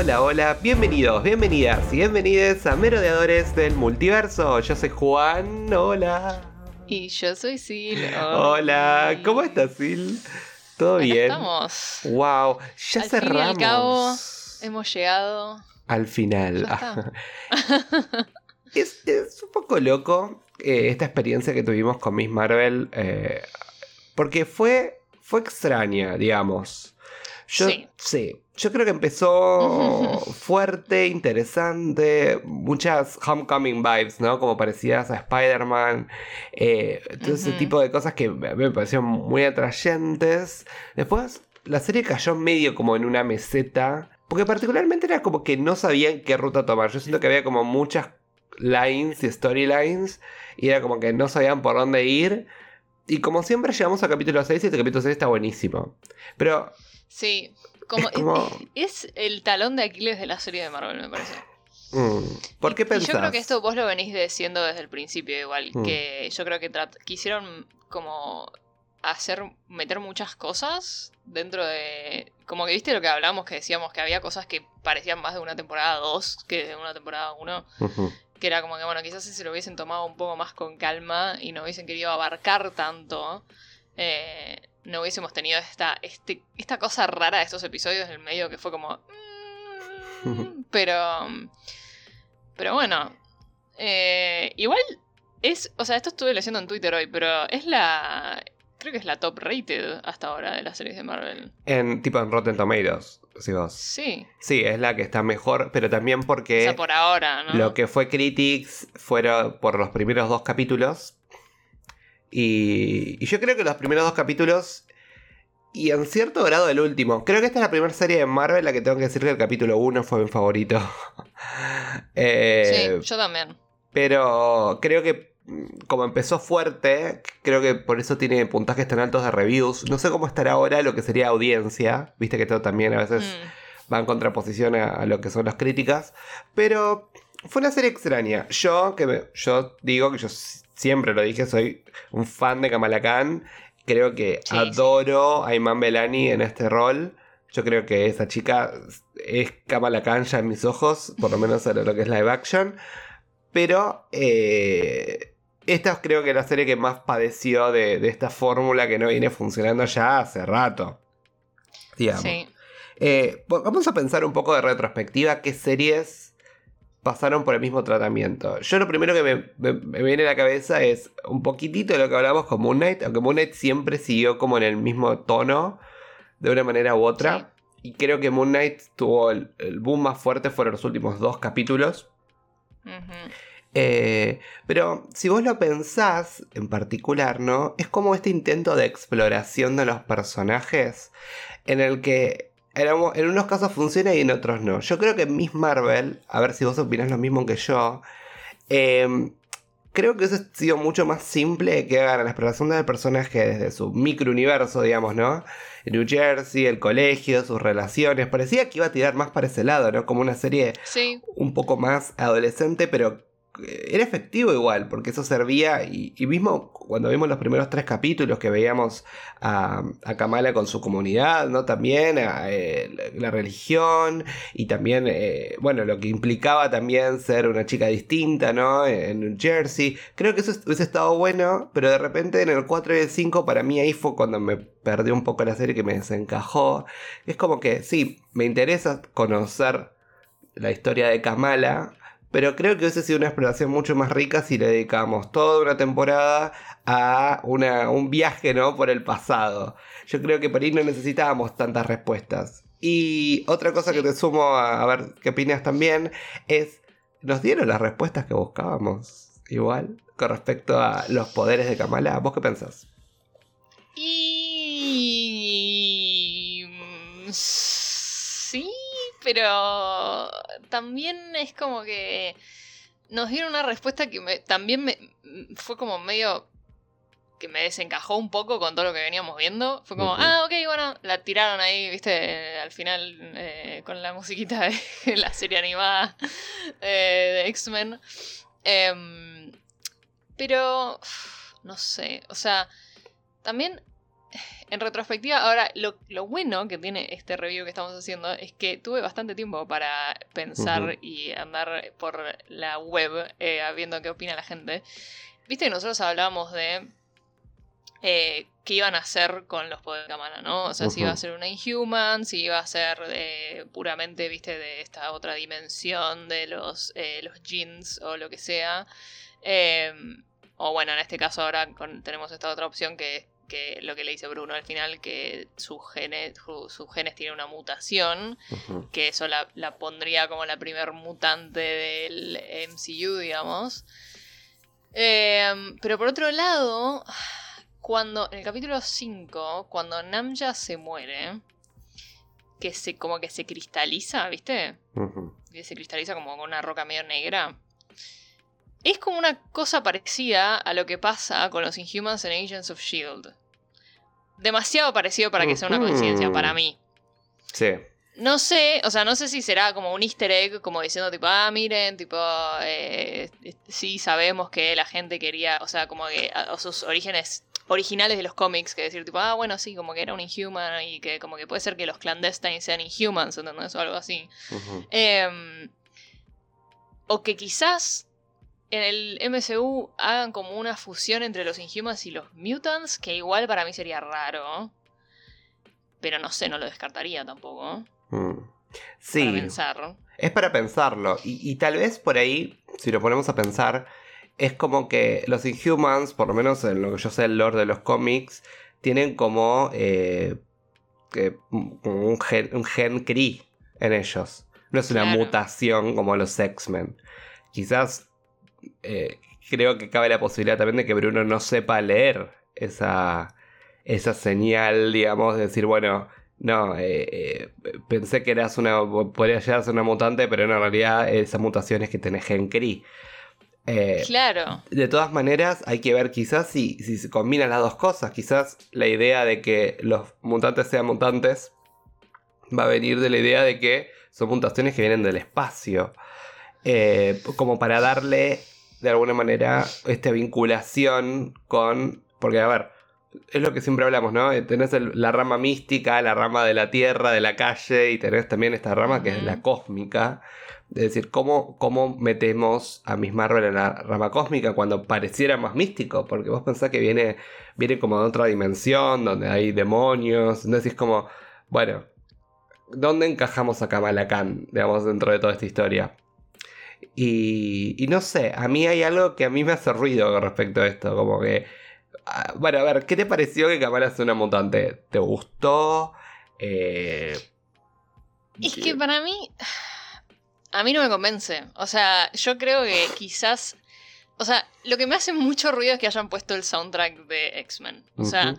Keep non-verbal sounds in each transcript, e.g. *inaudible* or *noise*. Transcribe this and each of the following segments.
hola, hola, bienvenidos, bienvenidas y bienvenides a Merodeadores del Multiverso. Yo soy Juan, hola. Y yo soy Sil. Hola, ¿cómo estás, Sil? ¿Todo Acá bien? Estamos. Wow, ya al cerramos. Fin y al cabo, hemos llegado. Al final. *laughs* Es un poco loco eh, esta experiencia que tuvimos con Miss Marvel. eh, porque fue, fue extraña, digamos. Yo, Sí. Yo creo que empezó *laughs* fuerte, interesante, muchas homecoming vibes, ¿no? Como parecidas a Spider-Man. eh, todo ese tipo de cosas que a mí me parecieron muy atrayentes. Después, la serie cayó medio como en una meseta. Porque particularmente era como que no sabían qué ruta tomar. Yo siento que había como muchas lines y storylines. Y era como que no sabían por dónde ir. Y como siempre llegamos a capítulo 6 y este capítulo 6 está buenísimo. Pero Sí. Como, Es como- es el talón de Aquiles de la serie de Marvel, me parece. Mm, ¿Por qué Y- pensás? Y yo creo que esto vos lo venís diciendo desde el principio igual, Mm. que yo creo que quisieron como hacer, meter muchas cosas dentro de... Como que viste lo que hablamos, que decíamos que había cosas que parecían más de una temporada 2 que de una temporada 1, Ujú. que era como que bueno, quizás si se lo hubiesen tomado un poco más con calma y no hubiesen querido abarcar tanto, eh, no hubiésemos tenido esta, este, esta cosa rara de estos episodios en el medio que fue como... mm, *laughs* pero... Pero bueno. eh, igual es... O sea, esto estuve leyendo en Twitter hoy, pero es la... Creo que es la top rated hasta ahora de las series de Marvel. En tipo en Rotten Tomatoes, si vos. Sí. Sí, es la que está mejor, pero también O porque sea, por ahora, ¿no? lo que fue Critics fueron por los primeros dos capítulos. Y, y yo creo que los primeros dos capítulos y en cierto grado el último. Creo que esta es la primera serie de Marvel la que tengo que decir que el capítulo 1 fue mi favorito. *laughs* Eh, Sí, yo también. Pero creo que mm, como empezó fuerte, creo que por eso tiene puntajes tan altos de reviews. No sé cómo estará ahora lo que sería audiencia. Viste que todo también a veces Mm. va en contraposición a, a lo que son las críticas. Pero fue una serie extraña. Yo, que me- yo digo que yo siempre lo dije, soy un fan de Kamala Khan. Creo que Sí, adoro a Iman Belani en este rol. Yo creo que esa chica es Kamala Khan ya en mis ojos, por lo *laughs* menos en lo que es live action. Pero eh, esta creo que es la serie que más padeció de, de esta fórmula que no viene funcionando ya hace rato. Digamos. Sí. Eh, vamos a pensar un poco de retrospectiva qué series pasaron por el mismo tratamiento. Yo lo primero que me, me- me viene a la cabeza es un poquitito de lo que hablamos con Moon Knight, aunque Moon Knight siempre siguió como en el mismo tono, de una manera u otra. Y creo que Moon Knight tuvo el, el boom más fuerte fueron los últimos dos capítulos. Eh, pero si vos lo pensás en particular, ¿no? Es como este intento de exploración de los personajes en el que en, unos casos funciona y en otros no. Yo creo que Miss Marvel, a ver si vos opinás lo mismo que yo, eh, creo que eso ha sido mucho más simple que hagan la exploración del personaje desde su microuniverso, digamos, ¿no? New Jersey, el colegio, sus relaciones. Parecía que iba a tirar más para ese lado, ¿no? Como una serie Sí. un poco más adolescente, pero era efectivo igual, porque eso servía, y, mismo cuando vimos los primeros tres capítulos que veíamos a, a Kamala con su comunidad, ¿no? También a, eh, la, religión, y también, eh, bueno, lo que implicaba también ser una chica distinta, ¿no? En Jersey. Creo que eso hubiese estado bueno, pero de repente en el 4 y el 5 para mí ahí fue cuando me perdí un poco la serie que me desencajó. Es como que, sí, me interesa conocer la historia de Kamala, pero creo que hubiese sido una exploración mucho más rica si le dedicamos toda una temporada a una, un viaje ¿no? por el pasado. Yo creo que por ahí no necesitábamos tantas respuestas. Y otra cosa que te sumo a, a ver qué opinas también es, nos dieron las respuestas que buscábamos igual con respecto a los poderes de Kamala. ¿Vos qué pensás? Y... pero también es como que nos dieron una respuesta que me- también me, fue como medio que me desencajó un poco con todo lo que veníamos viendo. Fue como, ah, ok, bueno, la tiraron ahí, viste, al final eh, con la musiquita de *laughs* la serie animada eh, de X-Men. Em, pero, no sé, o sea, también en retrospectiva, ahora lo, lo, bueno que tiene este review que estamos haciendo es que tuve bastante tiempo para pensar y andar por la web eh, viendo qué opina la gente. Viste que nosotros hablábamos de eh, qué iban a hacer con los poderes de cámara, ¿no? O sea, si iba a ser una Inhuman, si iba a ser eh, puramente, viste, de esta otra dimensión de los, los jeans o lo que sea. Em, o bueno, en este caso ahora tenemos esta otra opción que que lo que le dice Bruno al final, que sus genes, sus genes tienen una mutación, que eso la, la, pondría como la primer mutante del MCU, digamos. Em, pero por otro lado, cuando en el capítulo 5, cuando Namja se muere, que se como que se cristaliza, ¿viste? Que se cristaliza como con una roca medio negra. Es como una cosa parecida a lo que pasa con los Inhumans en Agents of Shield. Demasiado parecido para que sea una coincidencia para mí. Sí. No sé, o sea, no sé si será como un easter egg, como diciendo tipo, ah, miren, tipo, eh, sí sabemos que la gente quería, o sea, como que sus orígenes originales de los cómics, que decir tipo, ah, bueno, sí, como que era un Inhuman y que como que puede ser que los clandestines sean Inhumans, ¿entendés? O algo así. Em, o que quizás en el MCU hagan como una fusión entre los Inhumans y los Mutants, que igual para mí sería raro. Pero no sé, no lo descartaría tampoco. Mm. Sí. Para pensar. Es para pensarlo. Y, tal vez por ahí, si lo ponemos a pensar, es como que los Inhumans, por lo menos en lo que yo sé el lore de los cómics, tienen como eh, un, gen, un gen Kree en ellos. No es una mutación como los X-Men. Quizás eh, creo que cabe la posibilidad también de que Bruno no sepa leer esa, esa señal, digamos, de decir, bueno, no, eh, eh, pensé que eras una, podría llegar a ser una mutante, pero en realidad esa mutación es que tenés gen claro. De todas maneras, hay que ver quizás si, si se combinan las dos cosas. Quizás la idea de que los mutantes sean mutantes va a venir de la idea de que son mutaciones que vienen del espacio. Como para darle de alguna manera esta vinculación con. Porque, a ver, es lo que siempre hablamos, ¿no? Eh, tenés la rama mística, la rama de la tierra, de la calle, y tenés también esta rama que es la cósmica. Es decir, ¿cómo, ¿cómo metemos a Miss Marvel en la rama cósmica cuando pareciera más místico? Porque vos pensás que viene, viene como de otra dimensión, donde hay demonios. Entonces es como, bueno, ¿dónde encajamos a Kamala Khan, digamos, dentro de toda esta historia? Y, no sé, a mí hay algo que a mí me hace ruido con respecto a esto, como que... Ah, bueno, a ver, ¿qué te pareció que Kamala sea una mutante? ¿Te gustó? Eh, es que para mí... A mí no me convence. O sea, yo creo que quizás... O sea, lo que me hace mucho ruido es que hayan puesto el soundtrack de X-Men. O sea...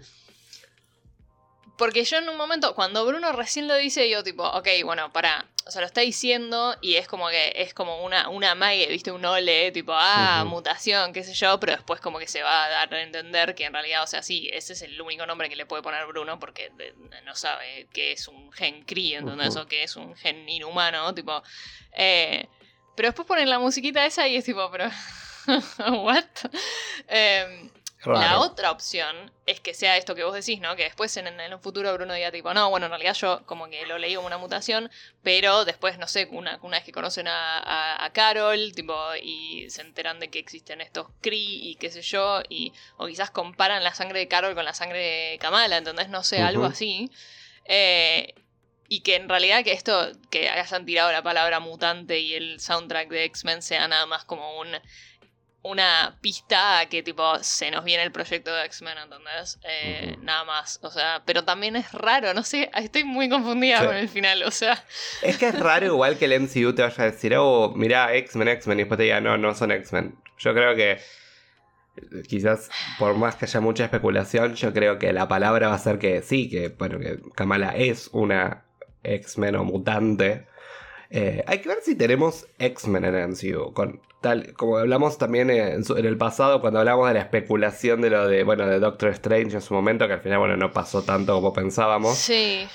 Porque yo en un momento, cuando Bruno recién lo dice, yo tipo, ok, bueno, para, o sea, lo está diciendo y es como que es como una, una mague, viste, un ole, tipo, ah, mutación, qué sé yo, pero después como que se va a dar a entender que en realidad, o sea, sí, ese es el único nombre que le puede poner Bruno porque no sabe que es un gen cri, entonces, o que es un gen inhumano, tipo, eh, pero después ponen la musiquita esa y es tipo, pero, *laughs* ¿what? Eh, la otra opción es que sea esto que vos decís, ¿no? Que después en, en, un futuro Bruno diga tipo, no, bueno, en realidad yo como que lo leí como una mutación, pero después, no sé, una, una vez que conocen a, a, Carol, tipo, y se enteran de que existen estos Kree y qué sé yo, y, o quizás comparan la sangre de Carol con la sangre de Kamala, ¿entendés? No sé, algo así. Eh, y que en realidad que esto, que hayan tirado la palabra mutante y el soundtrack de X-Men sea nada más como un una pista a que tipo se nos viene el proyecto de X-Men, ¿entendés? Eh, nada más, o sea, pero también es raro, no sé, estoy muy confundida con el final, o sea... Es que es raro igual que el MCU te vaya a decir, oh, mira, X-Men, X-Men, y después te diga, no, no son X-Men. Yo creo que quizás por más que haya mucha especulación, yo creo que la palabra va a ser que sí, que bueno, que Kamala es una X-Men o mutante. Eh, hay que ver si tenemos X-Men en el MCU. Con, tal, como hablamos también en, el pasado, cuando hablamos de la especulación de lo de, bueno, de Doctor Strange en su momento, que al final, bueno, no pasó tanto como pensábamos. Sí.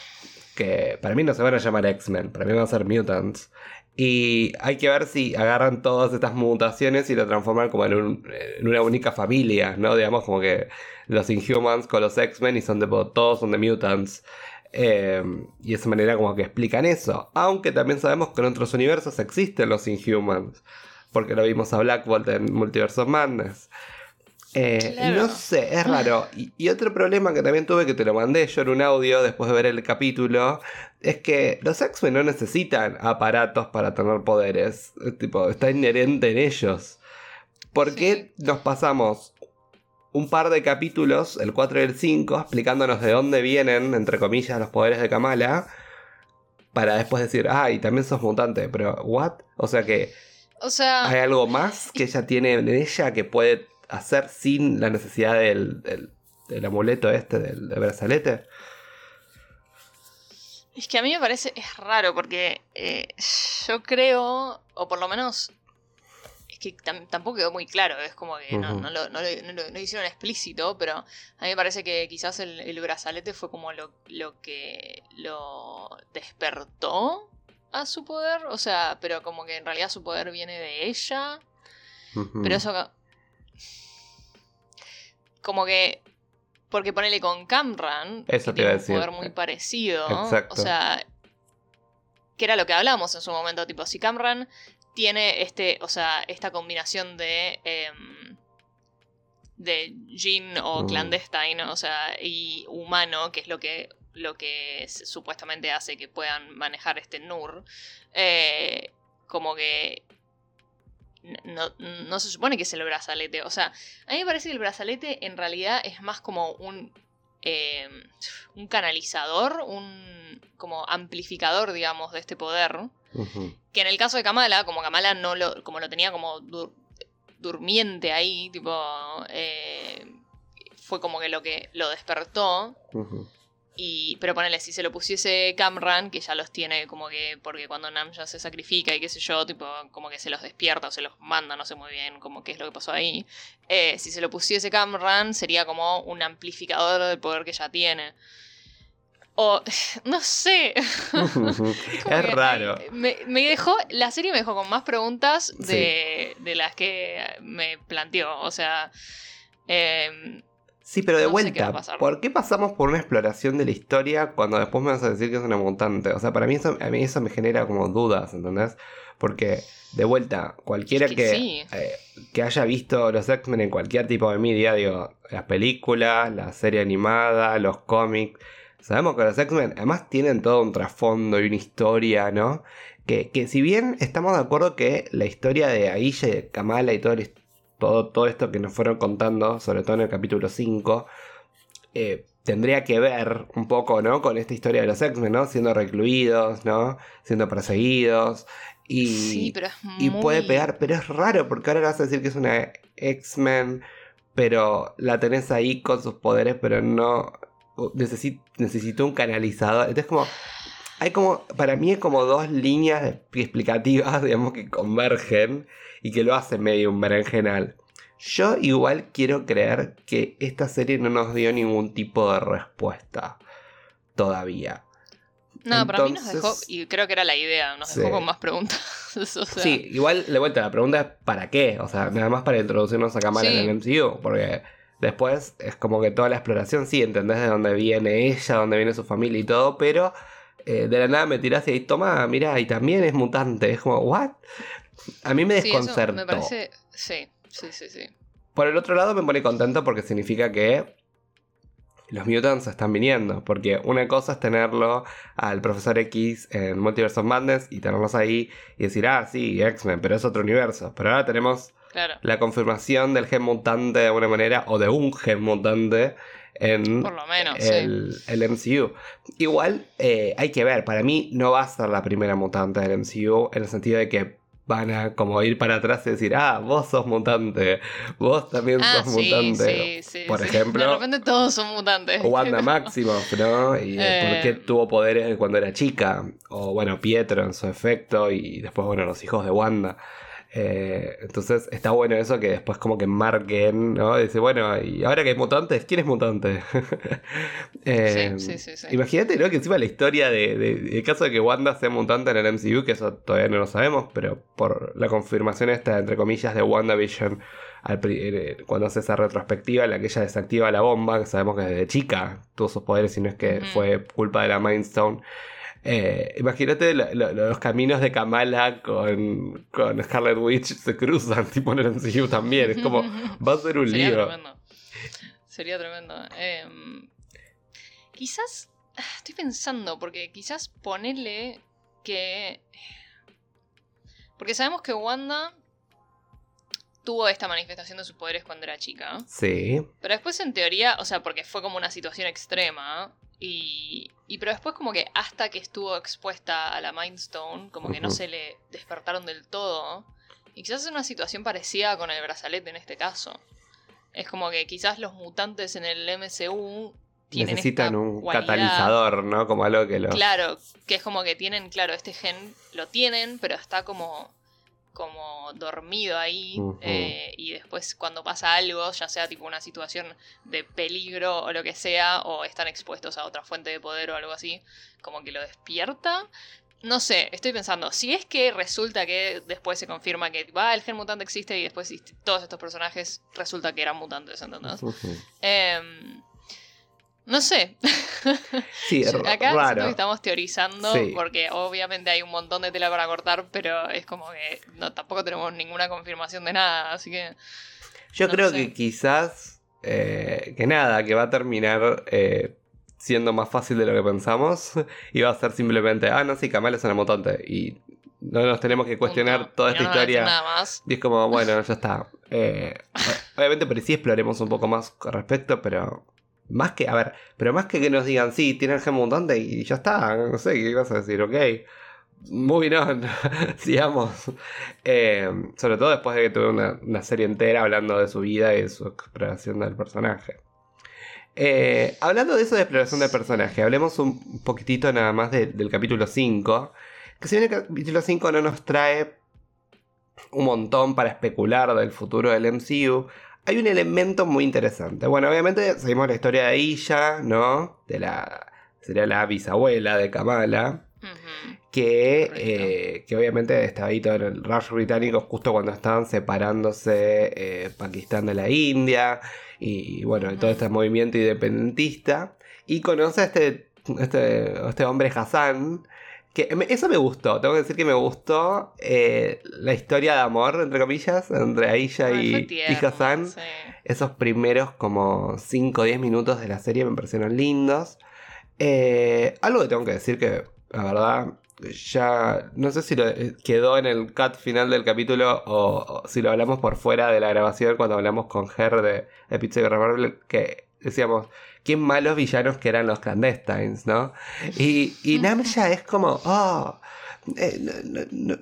que para mí no se van a llamar X-Men, para mí van a ser Mutants. Y hay que ver si agarran todas estas mutaciones y lo transforman como en, una única familia, ¿no? Digamos como que los Inhumans con los X-Men y son de todos son de Mutants. Eh, y de esa manera como que explican eso. Aunque también sabemos que en otros universos existen los Inhumans. Porque lo vimos a Black Bolt en Multiverse of Madness. Eh, no sé, es raro. Y, otro problema que también tuve, que te lo mandé yo en un audio después de ver el capítulo, es que los X-Men no necesitan aparatos para tener poderes. tipo, está inherente en ellos. ¿Por qué nos pasamos un par de capítulos, el 4 y el 5, explicándonos de dónde vienen, entre comillas, los poderes de Kamala? Para después decir, ah, y también sos mutante, pero ¿what? O sea que... O sea... ¿Hay algo más que ella tiene en ella que puede hacer sin la necesidad del, del, amuleto este, del, brazalete. Es que a mí me parece, es raro porque eh, yo creo, o por lo menos, es que tampoco quedó muy claro, es como que no, lo, hicieron explícito, pero a mí me parece que quizás el, brazalete fue como lo, lo que lo despertó a su poder, o sea, pero como que en realidad su poder viene de ella. Pero eso como que. Porque ponele con Camran. Eso a decir. Un poder muy parecido. Exacto. O sea. Que era lo que hablamos en su momento. Tipo, si Camran tiene este. O sea, esta combinación de. Em, de Jin o mm. clandestine, o sea, y humano, que es lo que lo que supuestamente hace que puedan manejar este NUR, eh, como que no, se supone que es el brazalete. O sea, a mí me parece que el brazalete en realidad es más como un, em, un canalizador, un como amplificador, digamos, de este poder. Que en el caso de Kamala, como Kamala no lo, como lo tenía como durmiente ahí, tipo, eh, fue como que lo que lo despertó. Y, pero ponele, si se lo pusiese Camran, que ya los tiene como que, porque cuando Nam ya se sacrifica y qué sé yo, tipo, como que se los despierta o se los manda, no sé muy bien como qué es lo que pasó ahí. Eh, si se lo pusiese Camran, sería como un amplificador del poder que ya tiene. O, *sighs* no sé. *laughs* es raro. Me, dejó, la serie me dejó con más preguntas de, de las que me planteó. O sea, eh, Sí, pero de vuelta, ¿por qué pasamos por una exploración de la historia cuando después me vas a decir que es una mutante? O sea, para mí eso, a mí eso me genera como dudas, ¿entendés? Porque, de vuelta, cualquiera que, eh, que, haya visto los X-Men en cualquier tipo de media, digo, las películas, la serie animada, los cómics, sabemos que los X-Men además tienen todo un trasfondo y una historia, ¿no? Que, que si bien estamos de acuerdo que la historia de Aisha y de Kamala y todo todo, todo esto que nos fueron contando, sobre todo en el capítulo 5, eh, tendría que ver un poco, ¿no? Con esta historia de los X-Men, ¿no? Siendo recluidos, ¿no? Siendo perseguidos. Y, sí, pero y puede pegar, pero es raro porque ahora vas a decir que es una X-Men, pero la tenés ahí con sus poderes, pero no necesito un canalizador. Entonces como hay como para mí es como dos líneas explicativas, *laughs* digamos que convergen y que lo hace medio un berenjenal. Yo igual quiero creer que esta serie no nos dio ningún tipo de respuesta todavía. No, para mí nos dejó, y creo que era la idea, nos dejó con más preguntas. *laughs* Sí, igual de vuelta, la pregunta es ¿para qué? O sea, nada más para introducirnos a Kamala en el MCU, porque después es como que toda la exploración, sí, entendés de dónde viene ella, dónde viene su familia y todo, pero eh, de la nada me tirás y ahí, toma, mira, y también es mutante. Es como, ¿what? A mí me desconcertó. me parece. Sí, sí, sí, sí. Por el otro lado, me pone contento porque significa que los mutants están viniendo. Porque una cosa es tenerlo al profesor X en Multiverse of Madness y tenerlos ahí y decir, ah, sí, X-Men, pero es otro universo. Pero ahora tenemos la confirmación del gen mutante de alguna manera, o de un gen mutante en Por lo menos, el, el, MCU. Igual eh, hay que ver, para mí no va a ser la primera mutante del MCU en el sentido de que van a como ir para atrás y decir, ah, vos sos mutante, vos también ah, sos mutante. por ejemplo, de repente todos son mutantes. Wanda *laughs* Maximoff, ¿no? Y eh. por qué tuvo poderes cuando era chica. O bueno, Pietro en su efecto y después, bueno, los hijos de Wanda. Eh, entonces está bueno eso que después como que marquen, ¿no? Dice, bueno, y ahora que hay mutantes, ¿quién es mutante? *laughs* Eh, sí, sí, sí, Imagínate, ¿no? Que encima la historia de, de, el caso de que Wanda sea mutante en el MCU, que eso todavía no lo sabemos, pero por la confirmación esta, entre comillas, de WandaVision, al, eh, cuando hace esa retrospectiva en la que ella desactiva la bomba, que sabemos que desde chica tuvo sus poderes y no es que fue culpa de la Mind Stone. Eh, imagínate los caminos de Kamala con, con Scarlet Witch se cruzan, *laughs* tipo en el MCU también. Es como, va a ser un Sería lío. Tremendo. Sería tremendo. Em, quizás, ah, estoy pensando, porque quizás ponerle que... Porque sabemos que Wanda tuvo esta manifestación de sus poderes cuando era chica. Sí. Pero después en teoría, o sea, porque fue como una situación extrema, y, y, pero después como que hasta que estuvo expuesta a la Mind Stone, como que no se le despertaron del todo. Y quizás es una situación parecida con el brazalete en este caso. Es como que quizás los mutantes en el MCU tienen necesitan un catalizador, ¿no? Como algo que lo... Claro, que es como que tienen, claro, este gen lo tienen, pero está como como dormido ahí eh, y después cuando pasa algo, ya sea tipo una situación de peligro o lo que sea, o están expuestos a otra fuente de poder o algo así, como que lo despierta. No sé, estoy pensando, si es que resulta que después se confirma que va, el gen mutante existe y después todos estos personajes resulta que eran mutantes, ¿entendés? No sé. *laughs* Sí, Acá estamos teorizando porque obviamente hay un montón de tela para cortar, pero es como que no, tampoco tenemos ninguna confirmación de nada, así que... Yo creo que quizás, eh, que nada, que va a terminar eh, siendo más fácil de lo que pensamos *laughs* y va a ser simplemente, ah, no, sí, Kamal es una mutante y no nos tenemos que cuestionar toda esta historia. Nada más. Y es como, bueno, ya *laughs* está. Eh, obviamente, pero sí exploremos un poco más con respecto, pero más que, a ver, pero más que que nos digan, sí, tienen gen mutante y ya está, no sé, ¿qué vas a decir? Ok, muy on, *laughs* sigamos. Eh, sobre todo después de que tuve una, serie entera hablando de su vida y de su exploración del personaje. Eh, hablando de eso de exploración del personaje, hablemos un poquitito nada más del capítulo 5. Que si bien el capítulo 5 no nos trae un montón para especular del futuro del MCU, hay un elemento muy interesante. Bueno, obviamente seguimos la historia de Isha, ¿no? De la. Sería la bisabuela de Kamala. que, eh, que obviamente estaba ahí todo en el rush británico justo cuando estaban separándose eh, Pakistán de la India y, bueno, todo este movimiento independentista. Y conoce a este, este, este hombre Hassan, eso me gustó, tengo que decir que me gustó eh, la historia de amor, entre comillas, entre Aisha y, Hassan. Esos primeros como 5 o 10 minutos de la serie me parecieron lindos. Eh, algo que tengo que decir que, la verdad, ya no sé si lo, eh, quedó en el cut final del capítulo o, si lo hablamos por fuera de la grabación cuando hablamos con Her de, de Pizza y que decíamos qué malos villanos que eran los clandestines, ¿no? Y, y *laughs* Namja es como, oh, eh, no,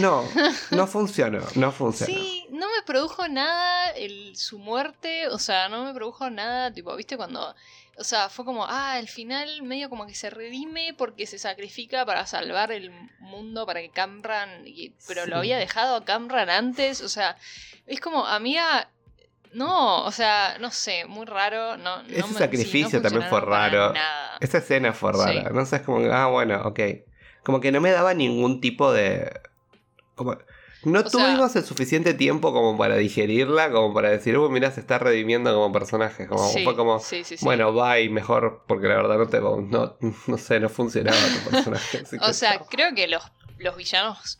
no, no, funcionó, no funcionó. Sí, no me produjo nada el, su muerte, o sea, no me produjo nada, tipo, ¿viste? Cuando, o sea, fue como, ah, al final medio como que se redime porque se sacrifica para salvar el mundo, para que Camran, pero lo había dejado a Camran antes, o sea, es como, amiga, no, o sea, no sé, muy raro. No, Ese sacrificio también fue raro. Esa escena fue rara. No sé, es como, ah, bueno, ok. Como que no me daba ningún tipo de. Como, no tuvimos el suficiente tiempo como para digerirla, como para decir, uy, mira, se está redimiendo como personaje. Como, fue como, bueno, bye, mejor, porque la verdad no te. No, no sé, no funcionaba tu personaje. *laughs* o sea, creo que los, los villanos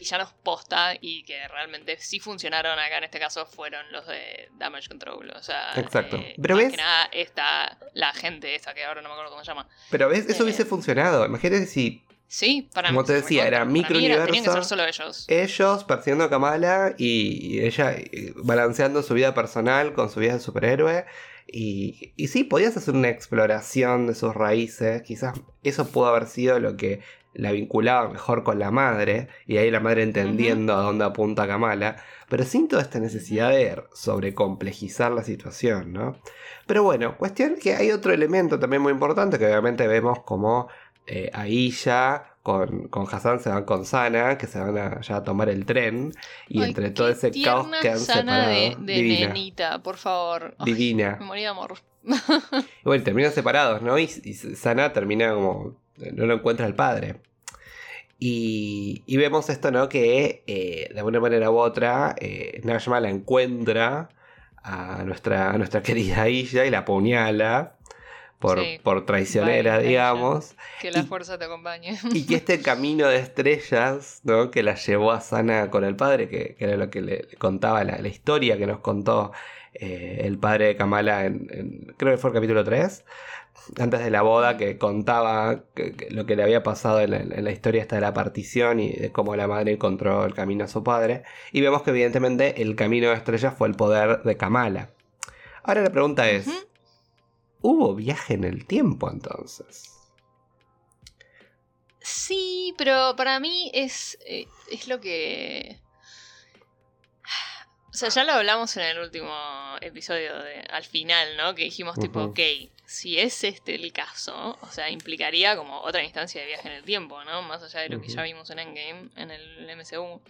villanos posta y que realmente sí funcionaron acá en este caso fueron los de Damage Control. O sea, Exacto. Eh, Pero más ves... que nada está la gente esta que ahora no me acuerdo cómo se llama. Pero ves, eso hubiese eh, funcionado. Imagínate si Sí, para Como te decía, era microuniverso. Tenían que ser solo ellos. Ellos persiguiendo a Kamala y ella eh, balanceando su vida personal con su vida de superhéroe. Y, y sí, podías hacer una exploración de sus raíces. Quizás eso pudo haber sido lo que la vinculaba mejor con la madre, y ahí la madre entendiendo a dónde apunta Kamala, pero sin toda esta necesidad de sobrecomplejizar la situación, ¿no? Pero bueno, cuestión que hay otro elemento también muy importante que obviamente vemos como eh, Aisha con, con Hassan se van con Sana, que se van a, ya a tomar el tren. Y Ay, entre todo ese caos tierna quedan Sana de, separados. de Divina. nenita, por favor. Ay, Divina. me de amor. Y bueno, terminan separados, ¿no? Y, y Sana termina como. No lo encuentra el padre. Y, y vemos esto, ¿no? Que eh, de alguna manera u otra, eh, Najma la encuentra a nuestra, a nuestra querida Isha y la apuñala por, Sí. por traicionera, Vaya, digamos. Que la Y- fuerza te acompañe. Y que este *laughs* camino de estrellas, ¿no? Que la llevó a Sana con el padre, que, que era lo que le, le contaba la, la historia que nos contó eh, el padre de Kamala en, en- creo que fue el capítulo 3, antes de la boda, que contaba que- que lo que le había pasado en la, en la historia esta de la partición y de cómo la madre encontró el camino a su padre. Y vemos que evidentemente el camino de estrellas fue el poder de Kamala. Ahora la pregunta es. ¿hubo viaje en el tiempo entonces? Sí, pero para mí es, eh, es lo que... O sea, ya lo hablamos en el último episodio, de, al final, ¿no? Que dijimos tipo, Ujú. ok, si es este el caso, o sea, implicaría como otra instancia de viaje en el tiempo, ¿no? Más allá de lo que ya vimos en Endgame, en el MCU.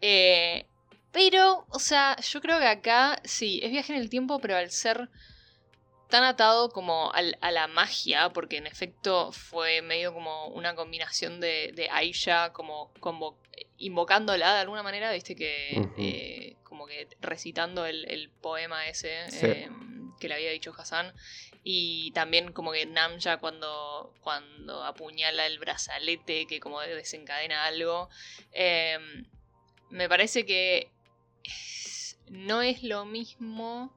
Eh, pero, o sea, yo creo que acá sí, es viaje en el tiempo, pero al ser tan atado como al- a la magia, porque en efecto fue medio como una combinación de, de Aisha como, como invocándola de alguna manera, viste que eh, como que recitando el, el poema ese Sí. eh, que le había dicho Hassan, y también como que Namja cuando, cuando apuñala el brazalete que como desencadena algo, eh, me parece que es- no es lo mismo.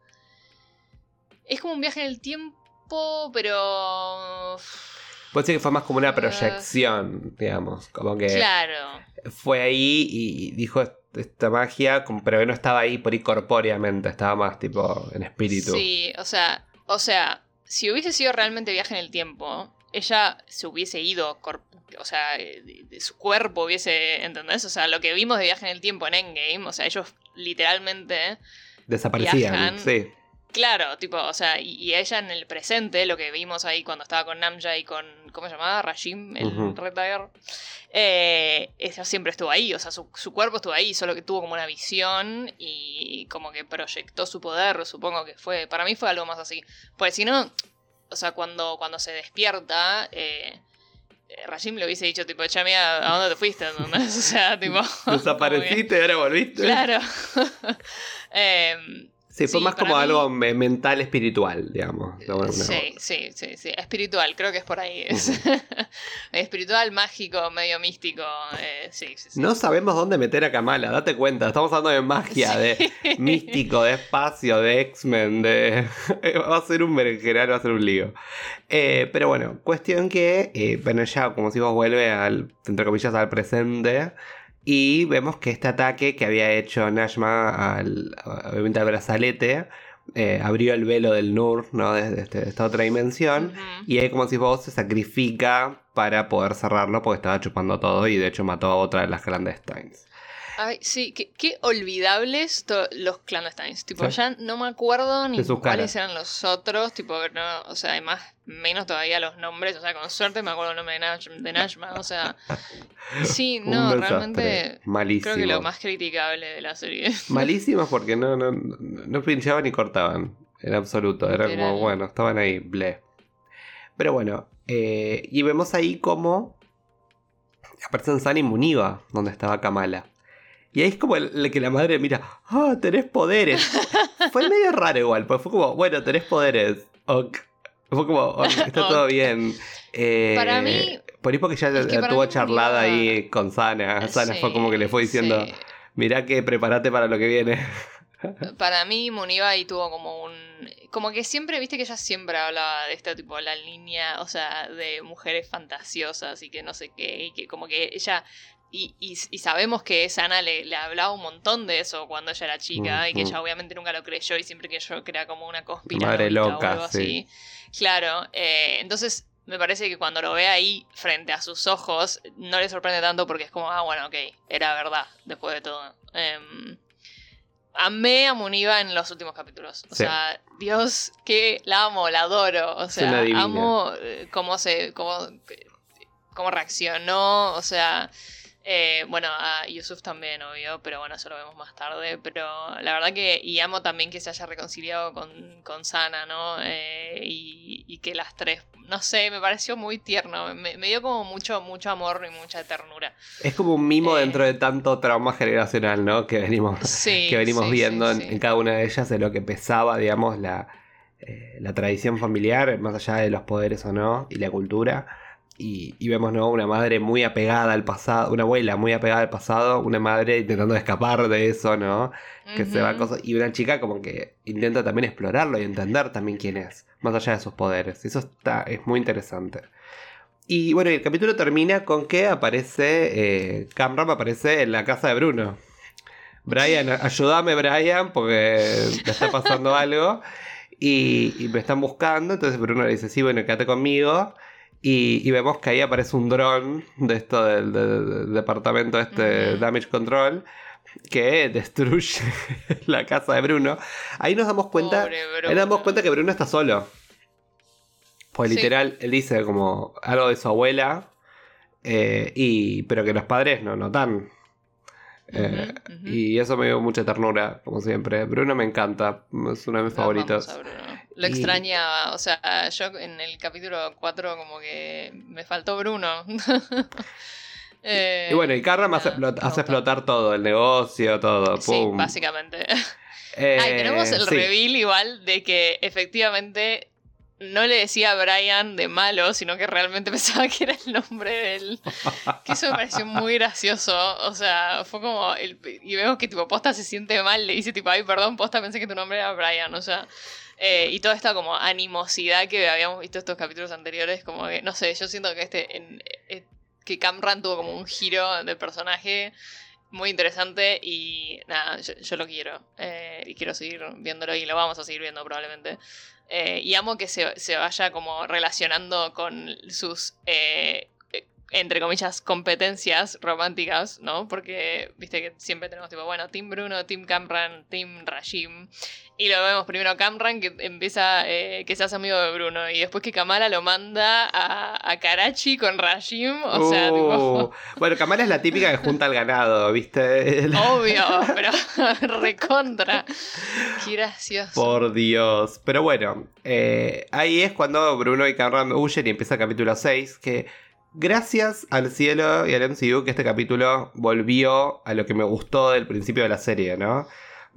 Es como un viaje en el tiempo, pero. Puede ser que fue más como una Ah. proyección, digamos. Como que Claro. fue ahí y dijo esta magia, pero que no estaba ahí por ahí corpóreamente, estaba más tipo en espíritu. Sí, o sea, o sea, si hubiese sido realmente viaje en el tiempo, ella se hubiese ido, o sea, eh, de, de su cuerpo hubiese, ¿entendés? O sea, lo que vimos de viaje en el tiempo en Endgame, o sea, ellos literalmente Desaparecían, Viajan. sí. Claro, tipo, o sea, y, y ella en el presente, lo que vimos ahí cuando estaba con Namja y con, ¿cómo se llamaba? Rajim, el Ujú. Red Tiger. Eh, ella siempre estuvo ahí, o sea, su, su cuerpo estuvo ahí, solo que tuvo como una visión y como que proyectó su poder, supongo que fue, para mí fue algo más así. Pues si no, o sea, cuando, cuando se despierta, eh, eh, Rajim le hubiese dicho, tipo, amiga, ¿a dónde te fuiste? *laughs* O sea, tipo... *laughs* Desapareciste ahora volviste. Claro. *laughs* Em, Sí, fue Sí, más como mí- algo me- mental espiritual, digamos. Sí, sí, sí, sí. Espiritual, creo que es por ahí. Es. *laughs* Espiritual, mágico, medio místico. eh, sí, sí, sí. No sabemos dónde meter a Kamala, date cuenta. Estamos hablando de magia, de *laughs* místico, de espacio, de X-Men, de... *laughs* va a ser un berenjenal, va a ser un lío. Eh, pero bueno, cuestión que, eh, bueno, ya como si vos vuelve al, entre comillas, al presente. Y vemos que este ataque que había hecho Nashma al, obviamente al brazalete, eh, abrió el velo del Nur, ¿no? Desde este- esta otra dimensión. Y ahí como si vos se sacrifica para poder cerrarlo porque estaba chupando todo y de hecho mató a otra de las clandestines. Ay, sí, qué, qué olvidables los clandestines. Tipo, Sí. ya no me acuerdo ni cuáles caras. eran los otros. Tipo, no, o sea, además, menos todavía los nombres. O sea, con suerte me acuerdo el nombre de, Nash, de Nashma. O sea, *laughs* sí, no, realmente. Malísimo. Creo que lo más criticable de la serie. *laughs* Malísimos porque no, no, no pinchaban ni cortaban. En absoluto. Era Literal. como, bueno, estaban ahí, ble. Pero bueno, eh, y vemos ahí como aparecen San y Muniva, donde estaba Kamala. Y ahí es como el, el que la madre mira, ah, tenés poderes. *laughs* fue medio raro igual, pues fue como, bueno, tenés poderes. Ok. Fue como, ok, está todo bien. Eh, Para mí- Por ahí porque ya la tuvo charlada ahí con Sana. Sana fue como que le fue diciendo, sí. mirá que prepárate para lo que viene. *laughs* Para mí, Muniva ahí tuvo como un. Como que siempre, viste que ella siempre hablaba de esta tipo, la línea, o sea, de mujeres fantasiosas y que no sé qué, y que como que ella. Y, y, y sabemos que Sana le, le hablaba un montón de eso cuando ella era chica y que ella obviamente nunca lo creyó y siempre que yo que era como una conspiración Madre o algo así. Claro, eh, entonces me parece que cuando lo ve ahí frente a sus ojos no le sorprende tanto porque es como, ah, bueno, ok, era verdad después de todo. Em, amé a Muniva en los últimos capítulos. O Sí. sea, Dios, que la amo, la adoro. O sea, amo eh, cómo se. Cómo, cómo reaccionó, o sea, eh, bueno, a Yusuf también, obvio, pero bueno, eso lo vemos más tarde. Pero la verdad que, y amo también que se haya reconciliado con, con Sana, ¿no? Eh, y, que las tres, no sé, me pareció muy tierno. Me, dio como mucho, mucho amor y mucha ternura. Es como un mimo eh, dentro de tanto trauma generacional, ¿no? Que venimos, que venimos viendo en, cada una de ellas, de lo que pesaba, digamos, la, la tradición familiar, más allá de los poderes o no, y la cultura. Y, vemos ¿no? una madre muy apegada al pasado, una abuela muy apegada al pasado, una madre intentando escapar de eso, ¿no? Que se va a cosas. Y una chica como que intenta también explorarlo y entender también quién es, más allá de sus poderes. Eso está, es muy interesante. Y bueno, el capítulo termina con que aparece, eh, Camram aparece en la casa de Bruno. Brian, ayúdame Brian, porque le está pasando *laughs* algo. Y, y, me están buscando, entonces Bruno le dice, sí, bueno, quédate conmigo. Y, vemos que ahí aparece un dron de esto del, departamento este Damage Control que destruye *laughs* la casa de Bruno. Ahí nos damos cuenta, ahí nos damos cuenta que Bruno está solo. Pues literal, él dice como algo de su abuela, eh, y, pero que los padres no notan. Eh, y eso me dio mucha ternura, como siempre. Bruno me encanta, es uno de mis favoritos. Lo extrañaba, o sea, yo en el capítulo 4 como que me faltó Bruno. *laughs* y bueno, y Carram hace, explotar todo, el negocio, todo. Sí, básicamente. *laughs* Eh, tenemos el reveal igual de que efectivamente no le decía a Brian de malo, sino que realmente *laughs* pensaba que era el nombre de él. Que eso me pareció muy gracioso. O sea, fue como. y vemos que tipo Posta se siente mal, le dice tipo, ay, perdón, Posta pensé que tu nombre era Brian. O sea. Eh, y toda esta como animosidad que habíamos visto estos capítulos anteriores, como que, no sé, yo siento que este, eh, que Camran tuvo como un giro de personaje muy interesante y nada, yo, lo quiero eh, y quiero seguir viéndolo y lo vamos a seguir viendo probablemente. y amo que se, se, vaya como relacionando con sus entre comillas, competencias románticas, ¿no? Porque, viste que siempre tenemos tipo, bueno, Team Bruno, Team Camran, Team Rashim. Y lo vemos primero a Camran que empieza, eh, que se hace amigo de Bruno. Y después que Kamala lo manda a, a Karachi con Rashim. O sea, tipo... Uh, *laughs* bueno, Kamala es la típica que junta al ganado, ¿viste? *laughs* Obvio, pero *laughs* recontra. Qué gracioso. Por Dios. Pero bueno, eh, ahí es cuando Bruno y Camran huyen y empieza el capítulo 6, que Gracias al cielo y al MCU que este capítulo volvió a lo que me gustó del principio de la serie, ¿no?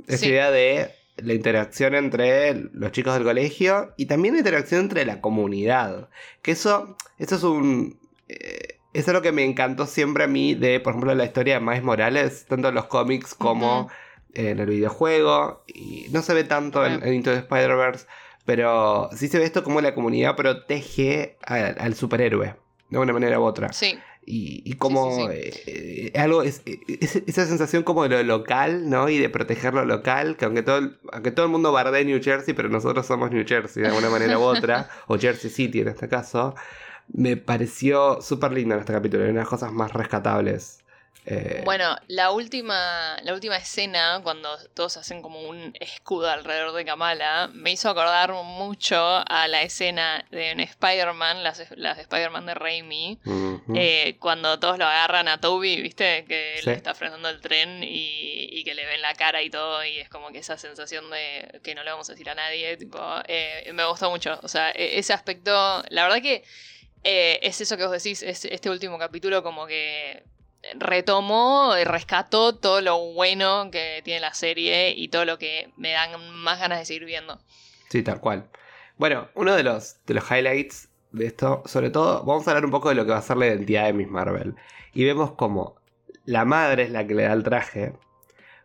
Esa idea de la interacción entre los chicos del colegio y también la interacción entre la comunidad. Que eso, eso es un... Eh, eso es lo que me encantó siempre a mí de, por ejemplo, la historia de Miles Morales, tanto en los cómics como en el videojuego. Y no se ve tanto en, Into the Spider-Verse, pero sí se ve esto como la comunidad protege al superhéroe de una manera u otra. Sí. Y, y como eh, algo, es, esa sensación como de lo local, ¿no? Y de proteger lo local, que aunque todo, aunque todo el mundo bardee New Jersey, pero nosotros somos New Jersey de alguna manera u otra, *laughs* o Jersey City en este caso, me pareció súper lindo en este capítulo, una de las cosas más rescatables eh, bueno, la última, la última escena, cuando todos hacen como un escudo alrededor de Kamala, me hizo acordar mucho a la escena de Spider-Man, las, las de Spider-Man de Raimi, eh, cuando todos lo agarran a Toby, ¿viste? Que le está frenando el tren y, que le ven la cara y todo, y es como que esa sensación de que no le vamos a decir a nadie, tipo, eh, me gustó mucho. O sea, e, ese aspecto, la verdad que es eso que vos decís, es este último capítulo como que retomó y rescató todo lo bueno que tiene la serie y todo lo que me dan más ganas de seguir viendo. Sí, tal cual. Bueno, uno de los, de los highlights de esto, sobre todo, vamos a hablar un poco de lo que va a ser la identidad de Miss Marvel. Y vemos como la madre es la que le da el traje,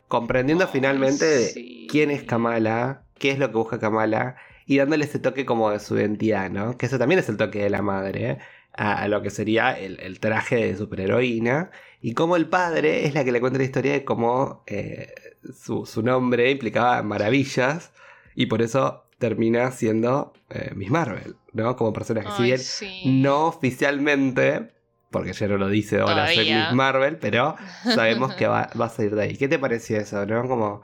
comprendiendo finalmente quién es Kamala, qué es lo que busca Kamala, y dándole ese toque como de su identidad, ¿no? Que eso también es el toque de la madre, ¿eh? A, lo que sería el, traje de superheroína. Y como el padre es la que le cuenta la historia de cómo eh, su, nombre implicaba maravillas. Y por eso termina siendo eh, Miss Marvel, ¿no? Como personaje. si bien no oficialmente, porque ya no lo dice ahora soy Miss Marvel, pero *laughs* sabemos que va, va, a salir de ahí. ¿Qué te pareció eso, no? Como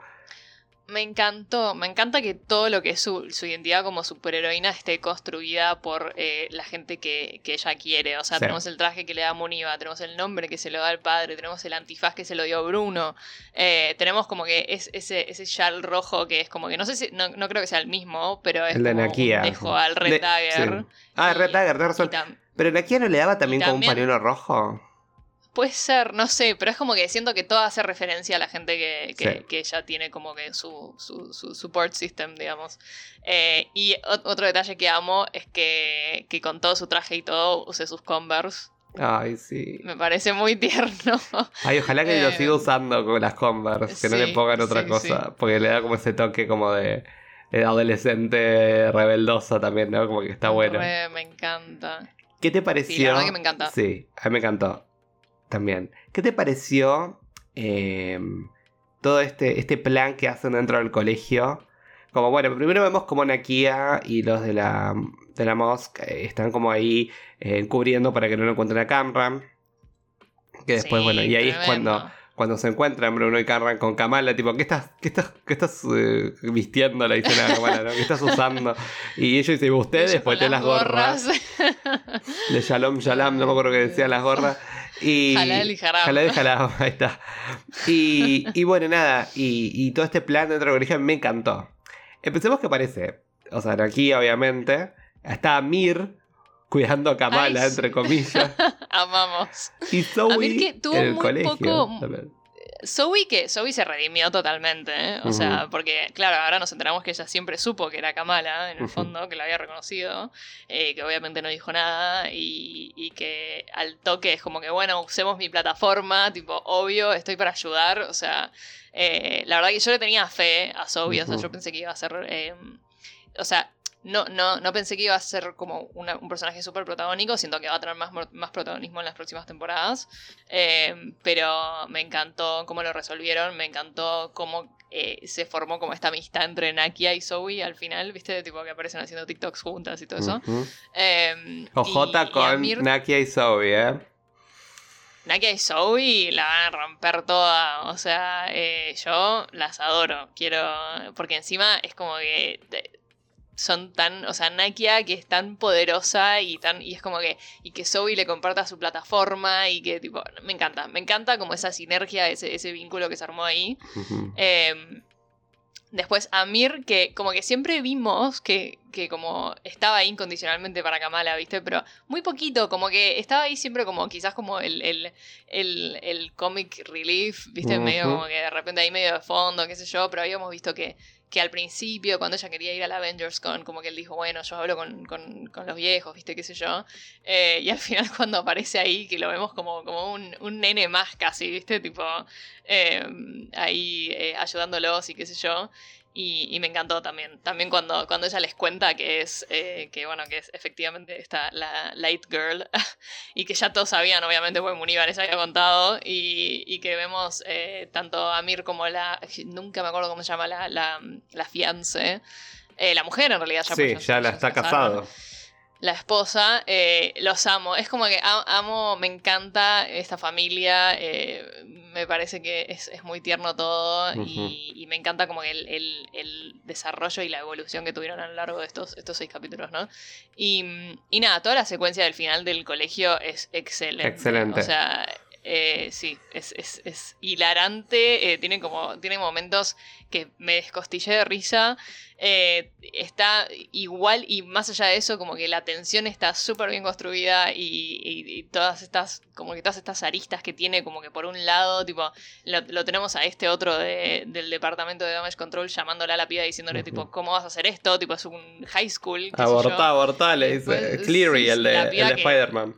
me encantó, me encanta que todo lo que es su, su identidad como superheroína esté construida por eh, la gente que, que, ella quiere. O sea, Sí. tenemos el traje que le da Muniva, tenemos el nombre que se lo da al padre, tenemos el antifaz que se lo dio Bruno, eh, tenemos como que es, ese, ese shell rojo que es como que, no sé si, no, no creo que sea el mismo, pero es El de como Nakia. dejo al Red De- Dagger. sí. Ah, Y- Red Dagger, razón. Pero Nakia no le daba también, y como un también- pañuelo rojo. Puede ser, no sé, pero es como que siento que todo hace referencia a la gente que, que, Sí. que tiene como que su, su, su support system, digamos. Eh, y ot- otro detalle que amo es que, que con todo su traje y todo use sus Converse. Ay, sí. Me parece muy *laughs* tierno. Ay, ojalá que lo Eh, siga usando con las Converse, que no le pongan otra sí, cosa, porque le da como ese toque como de, adolescente rebeldosa también, ¿no? Como que está bueno. Me encanta. ¿Qué te pareció? Sí, la verdad que me encanta. Sí, a mí me encantó también. ¿Qué te pareció eh, todo este, este plan que hacen dentro del colegio? Como bueno, primero vemos como Nakia y los de la, de la mosca eh, están como ahí eh, encubriendo para que no lo encuentren a Camran. Que después, Sí, bueno, y ahí es cuando, cuando se encuentran Bruno y Camran con Kamala, tipo, ¿qué estás, qué estás, qué estás eh, vistiendo? Le dicen a Kamala, ¿no? ¿Qué estás usando? Y ellos dicen, ustedes, te las gorras. de Shalom Shalom, no me acuerdo qué decían las gorras. Y, Halal y haram, ahí está. Y, y bueno, nada, y, y todo este plan dentro del colegio me encantó. Empecemos que aparece, o sea, aquí obviamente, está Amir cuidando a Kamala, Ay, entre comillas, *laughs* Amamos. y Zoe Amir que tuvo en el muy colegio. poco- también. Zoe que Zoe se redimió totalmente, ¿eh? o sea, porque claro, ahora nos enteramos que ella siempre supo que era Kamala, en el fondo, que lo había reconocido, eh, que obviamente no dijo nada y, y que al toque es como que, bueno, usemos mi plataforma, tipo, obvio, estoy para ayudar, o sea, eh, la verdad que yo le tenía fe a Zoe, o sea, yo pensé que iba a ser, o sea... No, no, no pensé que iba a ser como una- un personaje súper protagónico, siento que va a tener más, más protagonismo en las próximas temporadas. Eh, pero me encantó cómo lo resolvieron, me encantó cómo eh, se formó como esta amistad entre Nakia y Zoe al final, ¿viste? Tipo que aparecen haciendo TikToks juntas y todo eso. Eh, Ojota y- y con Amir- Nakia y Zoe, ¿eh? Nakia y Zoe la van a romper toda. O sea, eh, yo las adoro. Quiero. Porque encima es como que. te- son tan. O sea, Nakia que es tan poderosa y tan. Y es como que. Y que Zoe le comparta su plataforma. Y que tipo. Me encanta. Me encanta como esa sinergia, ese, ese vínculo que se armó ahí. Eh, después Amir, que como que siempre vimos que, que como estaba ahí incondicionalmente para Kamala, ¿viste? Pero muy poquito, como que estaba ahí siempre como quizás como el, el, el, el comic relief, ¿viste? Medio como que de repente ahí medio de fondo, qué sé yo, pero habíamos visto que, que al principio, cuando ella quería ir a la Avengers Con, como que él dijo, bueno, yo hablo con, con, los viejos, ¿viste? qué sé yo. Eh, y al *laughs* final cuando aparece ahí, que lo vemos como, como un, un nene más casi, ¿viste? Tipo, eh, ahí eh, ayudándolos y qué sé yo. Y, y me encantó también. También cuando, cuando ella les cuenta que es, eh, que bueno, que es efectivamente esta, la Light Girl. *laughs* y que ya todos sabían, obviamente, porque Muniva les había contado. Y, y que vemos eh, tanto a Mir como la. Nunca me acuerdo cómo se llama la, la, la fiance. Eh, la mujer en realidad ya Sí, pues, ya la está casado. La esposa, eh, los amo. Es como que amo, me encanta esta familia. eh, me parece que es, es muy tierno todo. y, y me encanta como que el, el- el desarrollo y la evolución que tuvieron a lo largo de estos, estos seis capítulos, ¿no? Y, y nada, toda la secuencia del final del colegio es excelente. Excelente. O sea. Eh, sí, es, es, es hilarante, eh, tiene como, tiene momentos que me descostillé de risa, eh, está igual y más allá de eso, como que la tensión está súper bien construida y, y- y todas estas, como que todas estas aristas que tiene, como que por un lado, tipo, lo, lo tenemos a este otro de- del departamento de Damage Control llamándole a la piba diciéndole, tipo, ¿cómo vas a hacer esto? Tipo, es un high school. Abortá, abortá, le dice Cleary, el de, de Spider-Man.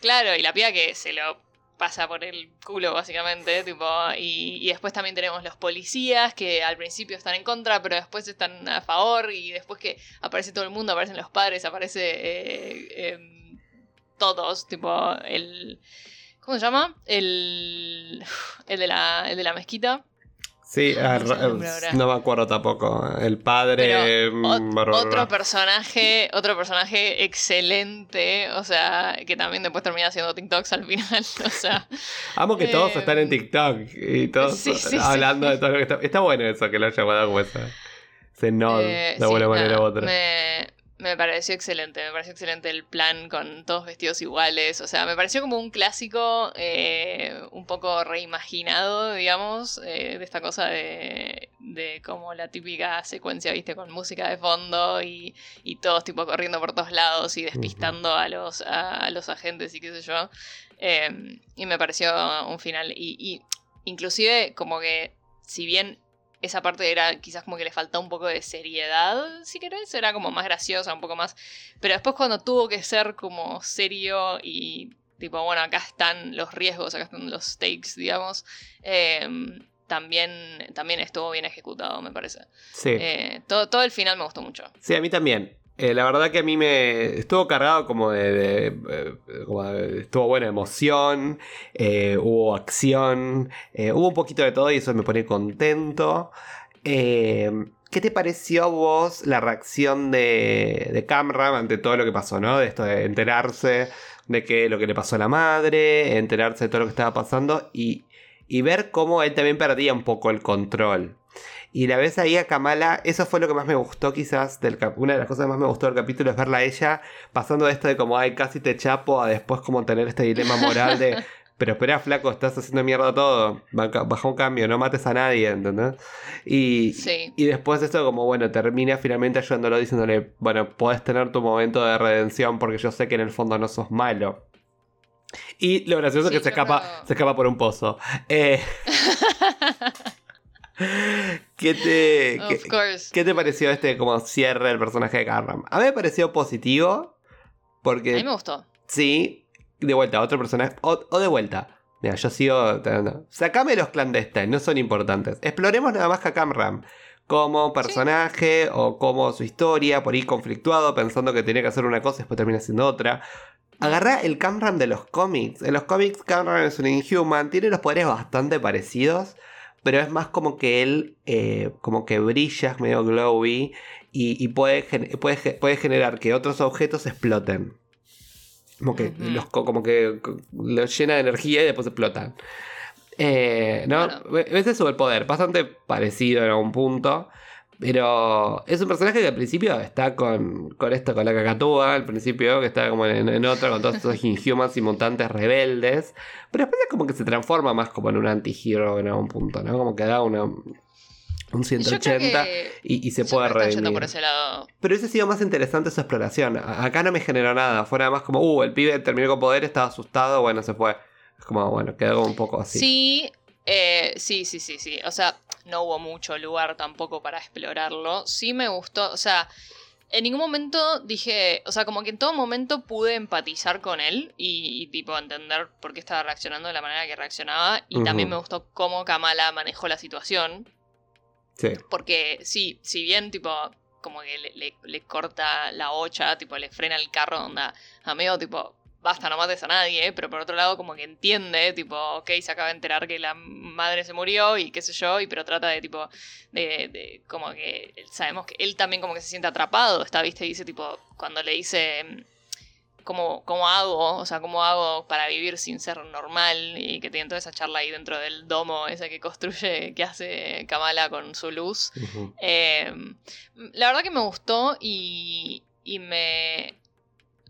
Claro, y la piba que se lo pasa por el culo, básicamente, tipo, y, y después también tenemos los policías que al principio están en contra, pero después están a favor, y después que aparece todo el mundo, aparecen los padres, aparece eh, em, todos, tipo, el... ¿Cómo se llama? El, el, de, la, el de la mezquita. Sí, *laughs* No sé me acuerdo tampoco. El padre. Pero mm, otro personaje, otro personaje excelente, o sea, que también después termina haciendo TikToks al final, *laughs* o sea, Amo que todos Eh, están en TikTok y todos sí, sí, hablando sí. de todo lo que está. Está bueno eso que lo haya llamado como esa. Ese nod eh, de sí, una manera u otra. Me, me pareció excelente, me pareció excelente el plan con todos vestidos iguales, o sea, me pareció como un clásico eh, un poco reimaginado, digamos, eh, de esta cosa de, de como la típica secuencia, viste, con música de fondo y, y todos tipo corriendo por todos lados y despistando a, los, a, a los agentes y qué sé yo. Eh, y me pareció un final, y, y inclusive como que si bien esa parte era quizás como que le faltaba un poco de seriedad, si querés, era como más graciosa, un poco más. Pero después cuando tuvo que ser como serio y tipo, bueno, acá están los riesgos, acá están los stakes, digamos, eh, también, también estuvo bien ejecutado, me parece. Sí. Eh, todo, todo el final me gustó mucho. Sí, a mí también. Eh, la verdad que a mí me estuvo cargado como de... eh, como estuvo buena emoción, eh, hubo acción, hubo un poquito de todo y eso me pone contento. ¿Qué te pareció a vos la reacción de, de Camram ante todo lo que pasó, ¿no? De esto de enterarse de que lo que le pasó a la madre, enterarse de todo lo que estaba pasando y, y ver cómo él también perdía un poco el control. Y la vez ahí a Kamala, eso fue lo que más me gustó quizás, del cap- una de las cosas que más me gustó del capítulo es verla a ella pasando de esto de como, ay, casi te chapo, a después como tener este dilema moral de, *laughs* pero espera, flaco, estás haciendo mierda todo, Baja un cambio, no mates a nadie, ¿entendés? Y, Sí. y después esto como, bueno, termina finalmente ayudándolo diciéndole, bueno, podés tener tu momento de redención porque yo sé que en el fondo no sos malo. Y lo gracioso Sí, es que se escapa, se escapa por un pozo. Eh, *laughs* *laughs* ¿Qué te, qué- Of course. ¿Qué te pareció este como cierre del personaje de Carram? A mí me pareció positivo. Porque A mí me gustó. sí, de vuelta, otro personaje. O, o de vuelta. Mira, yo sigo. Sacame los clandestinos, no son importantes. Exploremos nada más a Camram. Como personaje o como su historia, por ahí conflictuado, pensando que tenía que hacer una cosa y después termina haciendo otra. Agarrá el Camram de los cómics. En los cómics Camram es un Inhuman, tiene los poderes bastante parecidos, pero es más como que él, eh, como que brilla, es medio glowy, y, y puede, puede, puede generar que otros objetos exploten. Como que, los, co- como que los llena de energía y después explotan. Eh, ¿no? Ese es el poder, bastante parecido en algún punto. Pero es un personaje que al principio está con, con esto, con la cacatúa, al principio, que está como en, en otra, con todos estos *laughs* inhumans y mutantes rebeldes. Pero después es como que se transforma más como en un anti-hero en algún punto, ¿no? Como que da una, un Yo creo 180 que- y, y se puede redimir. por ese lado. Pero hubiese sido más interesante su exploración. A- Acá no me generó nada. Fuera más como, uh, el pibe terminó con poder, estaba asustado, bueno, se fue. Es como, bueno, quedó un poco así. Sí, eh, sí, sí, sí, sí. O sea, no hubo mucho lugar tampoco para explorarlo. Sí me gustó, o sea, en ningún momento dije, o sea, como que en todo momento pude empatizar con él y, y, tipo entender por qué estaba reaccionando de la manera que reaccionaba. Y también me gustó cómo Kamala manejó la situación. Sí. Porque sí, si bien tipo como que le, le- le corta la hocha, tipo le frena el carro, onda, amigo, tipo, basta, no mates a nadie, pero por otro lado como que entiende, tipo, ok, se acaba de enterar que la madre se murió y qué sé yo, y pero trata de tipo, de, de como que sabemos que él también como que se siente atrapado, está, viste, y dice tipo, cuando le dice... ¿Cómo, ¿Cómo hago? O sea, ¿cómo hago para vivir sin ser normal? Y que tiene toda esa charla ahí dentro del domo ese que construye, que hace Kamala con su luz. Eh, la verdad que me gustó y, y me...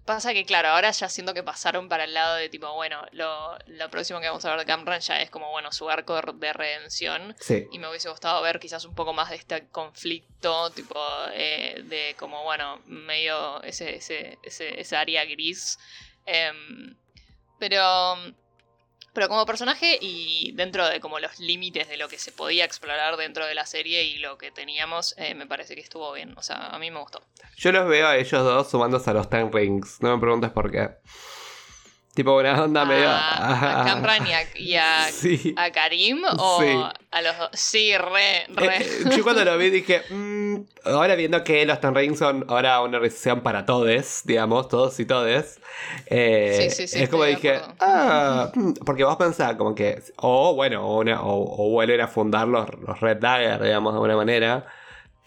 Pasa que, claro, ahora ya siento que pasaron para el lado de tipo, bueno, lo, lo próximo que vamos a ver de Cameron ya es como, bueno, su arco de, de redención. Sí. Y me hubiese gustado ver quizás un poco más de este conflicto, tipo, eh, de como, bueno, medio ese, ese, ese, esa área gris. Em, pero, pero como personaje y dentro de como los límites de lo que se podía explorar dentro de la serie y lo que teníamos, eh, me parece que estuvo bien. O sea, a mí me gustó. Yo los veo a ellos dos sumándose a los Ten Rings. No me preguntes por qué. Tipo una onda medio. a, *laughs* a Camran y a, y a- *laughs* Sí. a Karim o Sí. a los dos. Sí, re, re. Eh, eh, yo cuando lo vi dije, "Mm", ahora viendo que los Ten Rings son ahora una organización para todes, digamos, todos y todes, eh, Sí, sí, sí, es como dije, ah, mm", porque vos pensás como que, o bueno, una, o, o volver a fundar los, los Red Dagger, digamos, de alguna manera,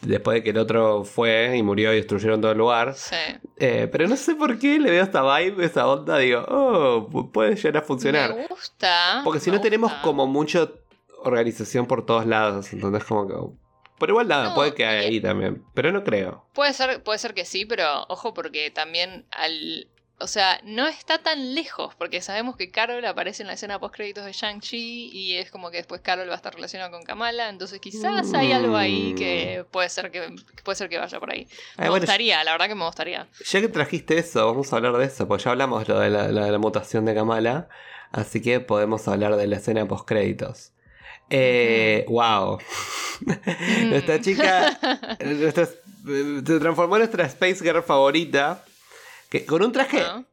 después de que el otro fue y murió y destruyeron todo el lugar. Sí. Eh, pero no sé por qué le veo esta vibe, esa onda, digo, oh, pu- puede llegar a funcionar. Me gusta. Porque si no tenemos como mucha organización por todos lados, entonces como que... Pero igual nada, No, puede que ahí también, pero no creo. Puede ser, puede ser que sí, pero ojo porque también al... O sea, no está tan lejos, porque sabemos que Carol aparece en la escena post créditos de Shang-Chi y es como que después Carol va a estar relacionada con Kamala, entonces quizás hay algo ahí que puede ser que, que puede ser que vaya por ahí. Me Mm. Ay, bueno, gustaría, la verdad que me gustaría. ya que trajiste eso, vamos a hablar de eso, porque ya hablamos lo de la, la- la mutación de Kamala, así que podemos hablar de la escena post créditos. Eh, wow. Mm. *laughs* Nuestra chica *laughs* nuestra- se transformó en nuestra Space Girl favorita, que con un traje ¿No?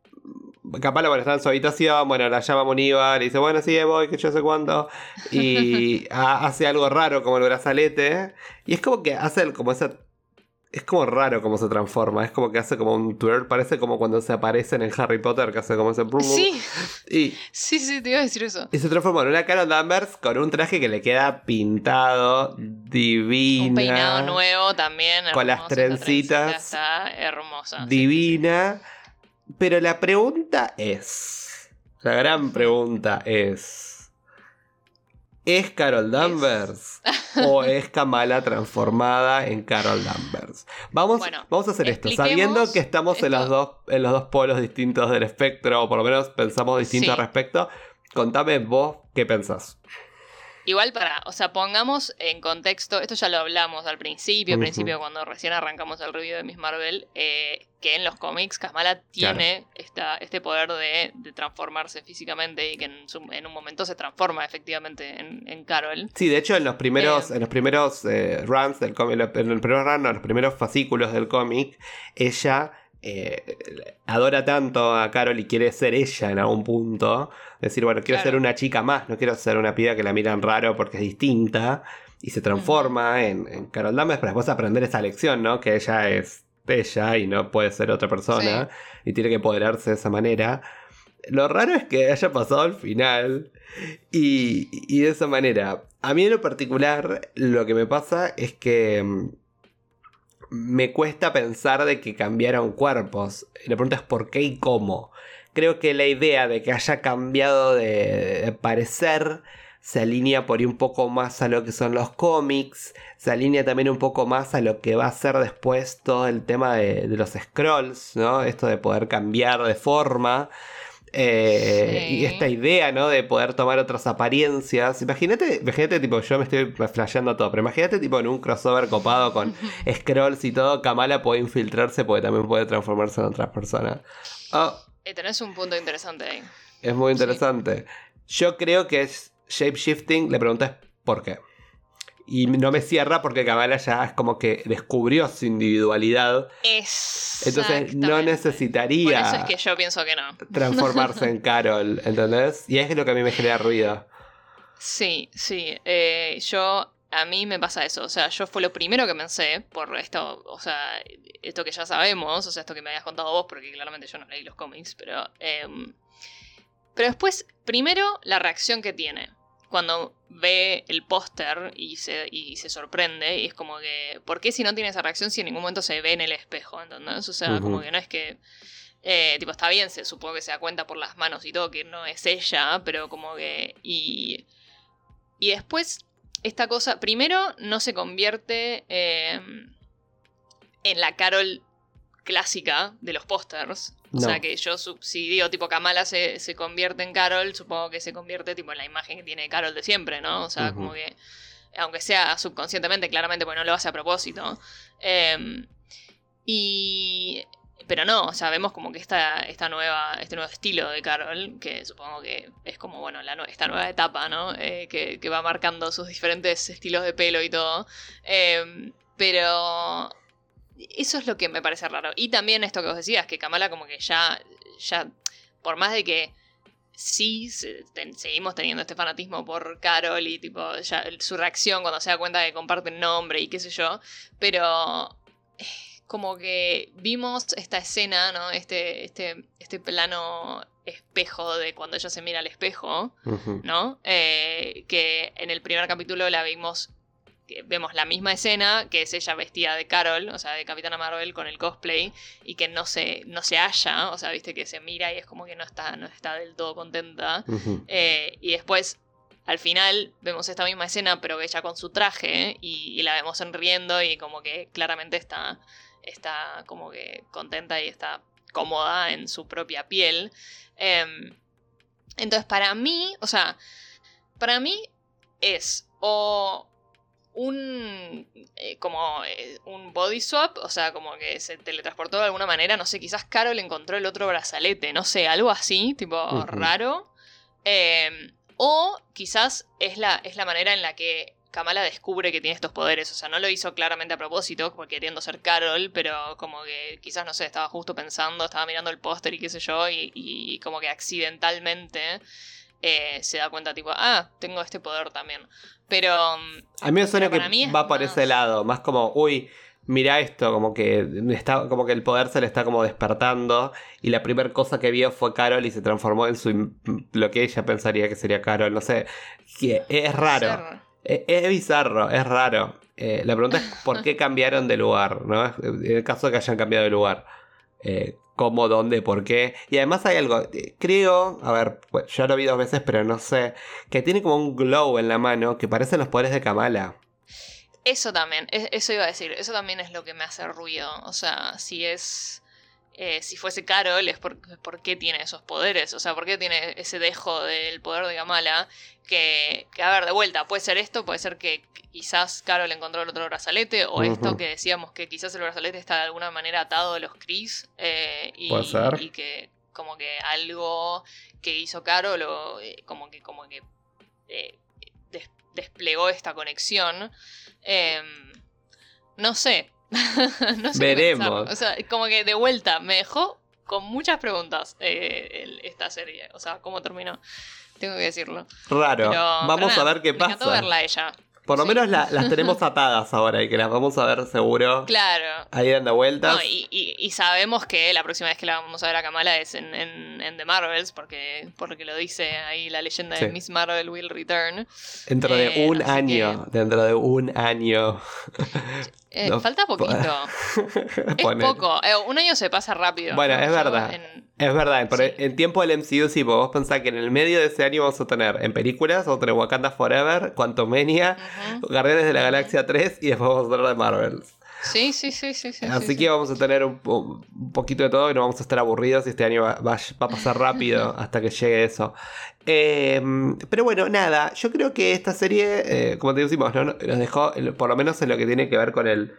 Kamala, bueno, está en su habitación, bueno, la llama Moniva, le dice, bueno, sí, voy, que yo sé cuándo. Y *laughs* ha- hace algo raro como el brazalete. Y es como que hace como esa... Es como raro como se transforma, es como que hace como un twirl, parece como cuando se aparece en el Harry Potter, que hace como ese... Sí, Y, sí, sí, te iba a decir eso. y se transforma en una Carol Danvers con un traje que le queda pintado, divina. Un peinado nuevo también. Con las trencitas. Está hermosa. sí. divina. Pero la pregunta es. La gran pregunta es. ¿Es Carol Danvers? *laughs* ¿O es Kamala transformada en Carol Danvers? Vamos, Bueno, vamos a hacer esto. Sabiendo que estamos en, los dos, en los dos polos distintos del espectro, o por lo menos pensamos distinto Sí. al respecto, contame vos qué pensás. Igual para, o sea, pongamos en contexto, esto ya lo hablamos al principio, al principio cuando recién arrancamos el review de Miss Marvel, eh, que en los cómics Kamala tiene esta, este poder de, de transformarse físicamente y que en, su- en un momento se transforma efectivamente en, en Carol. Sí, de hecho en los primeros, Eh. en los primeros eh, runs del cómic, en el primer run, en los primeros fascículos del cómic, ella eh, adora tanto a Carol y quiere ser ella en algún punto. Decir, bueno, quiero Claro. ser una chica más, no quiero ser una piba que la miran raro porque es distinta. Y se transforma en, en Carol Danvers para después aprender esa lección, ¿no? Que ella es ella y no puede ser otra persona. Y tiene que empoderarse de esa manera. Lo raro es que haya pasado al final y, y de esa manera. A mí en lo particular lo que me pasa es que mm, me cuesta pensar de que cambiaron cuerpos. La pregunta es por qué y cómo. Creo que la idea de que haya cambiado de, de parecer se alinea por ahí un poco más a lo que son los cómics, se alinea también un poco más a lo que va a ser después todo el tema de, de los scrolls, ¿no? Esto de poder cambiar de forma. Eh, Sí. Y esta idea, ¿no? De poder tomar otras apariencias. Imagínate, imagínate, tipo, yo me estoy flasheando todo, pero imagínate, tipo, en un crossover copado con *laughs* scrolls y todo, Kamala puede infiltrarse porque también puede transformarse en otras personas. Oh, Eh, tenés un punto interesante ahí. es muy Sí. interesante. Yo creo que es shapeshifting. Le pregunté por qué. Y no me cierra porque Kamala ya es como que descubrió su individualidad. Entonces no Por necesitaría eso es que yo pienso que no. *laughs* transformarse en Carol, ¿entendés? Y es lo que a mí me genera ruido. Sí, sí. eh, yo, a mí me pasa eso. O sea, yo fue lo primero que pensé por esto, o sea, esto que ya sabemos, o sea, esto que me habías contado vos, porque claramente yo no leí los cómics, pero... em, pero después, primero, la reacción que tiene. Cuando ve el póster y se, y se sorprende, y es como que, ¿por qué si no tiene esa reacción si en ningún momento se ve en el espejo? ¿Entendés? O sea, como que no es que eh, tipo, está bien, se supongo que se da cuenta por las manos y todo que no es ella, pero como que. Y. Y después, esta cosa. Primero, no se convierte eh, en la Carol clásica de los pósters. O sea que yo, si digo, tipo, Kamala se, se convierte en Carol, supongo que se convierte, tipo, en la imagen que tiene Carol de siempre, ¿no? O sea, como que. Aunque sea subconscientemente, claramente, porque no lo hace a propósito. Em, y. Pero no, o sea, vemos como que esta, esta nueva, este nuevo estilo de Carol, que supongo que es como, bueno, la, esta nueva etapa, ¿no? Eh, que, que va marcando sus diferentes estilos de pelo y todo. Em, pero eso es lo que me parece raro. Y también esto que vos decías, que Kamala como que ya, ya, por más de que sí seguimos teniendo este fanatismo por Carol y tipo su reacción cuando se da cuenta que comparten nombre y qué sé yo, pero eh, como que vimos esta escena, ¿no? Este, este, este plano espejo de cuando ella se mira al espejo, ¿no? Eh, que en el primer capítulo la vimos vemos la misma escena, que es ella vestida de Carol, o sea, de Capitana Marvel con el cosplay, y que no se, no se halla, o sea, viste que se mira y es como que no está, no está del todo contenta. Eh, y después, al final, vemos esta misma escena, pero ella con su traje, y, la vemos sonriendo y como que claramente está, está como que contenta y está cómoda en su propia piel. Em, entonces, para mí, o sea, para mí es o un eh, como eh, un body swap, o sea, como que se teletransportó de alguna manera, no sé, quizás Carol encontró el otro brazalete, no sé, algo así, tipo raro. Em, o quizás es la, es la manera en la que Kamala descubre que tiene estos poderes, o sea, no lo hizo claramente a propósito, porque queriendo ser Carol, pero como que quizás, no sé, estaba justo pensando, estaba mirando el póster y qué sé yo, y, y como que accidentalmente eh, se da cuenta, tipo, ah, tengo este poder también. Pero. A mí me suena que va por ese lado, más como, uy, mira esto, como que está, como que el poder se le está como despertando. Y la primera cosa que vio fue Carol y se transformó en su lo que ella pensaría que sería Carol. No sé. es raro. E, es, bizarro, es raro. Eh, la pregunta es por *laughs* qué cambiaron de lugar, ¿no? En el caso de que hayan cambiado de lugar. Eh, cómo, dónde, por qué. Y además hay algo, eh, creo, a ver, pues, ya lo vi dos veces, pero no sé, que tiene como un glow en la mano que parecen los poderes de Kamala. Eso también, eso iba a decir, eso también es lo que me hace ruido. O sea, si es eh, si fuese Carol, es por, qué tiene esos poderes, o sea, por qué tiene ese dejo del poder de Gamala, que, a ver, de vuelta, puede ser esto, puede ser que quizás Carol encontró el otro brazalete, o esto que decíamos que quizás el brazalete está de alguna manera atado a los Chris, eh, y, y, que como que algo que hizo Carol, o eh, como que, como que desplegó esta conexión. Em, no sé, *laughs* no sé Veremos. O sea, como que de vuelta me dejó con muchas preguntas eh, esta serie. O sea, cómo terminó. Tengo que decirlo. Raro. Vamos a ver qué pasa. Me encantó verla ella. Por lo menos las tenemos *laughs* atadas ahora y que las vamos a ver seguro. Claro. Ahí dando vueltas. y, sabemos que la próxima vez que la vamos a ver a Kamala es en, en, The Marvels, porque, porque lo dice ahí la leyenda de Miss Marvel will return. Dentro de eh, un año. Dentro de un año. Eh, falta poquito. *laughs* es poco. Eh, un año se pasa rápido. Bueno, es verdad. Es verdad. En tiempo del MCU, sí, vos pensás que en el medio de ese año vamos a tener en películas, vamos a tener Wakanda Forever, Quantumania, Guardianes de la Galaxia 3 y después vamos a tener de Marvel. Sí, sí, sí, sí. sí Así que vamos a tener un, poquito de todo y no vamos a estar aburridos y este año va, a pasar rápido *laughs* hasta que llegue eso. Em, pero bueno, nada, yo creo que esta serie, eh, como te decimos, ¿no? nos dejó, por lo menos en lo que tiene que ver con el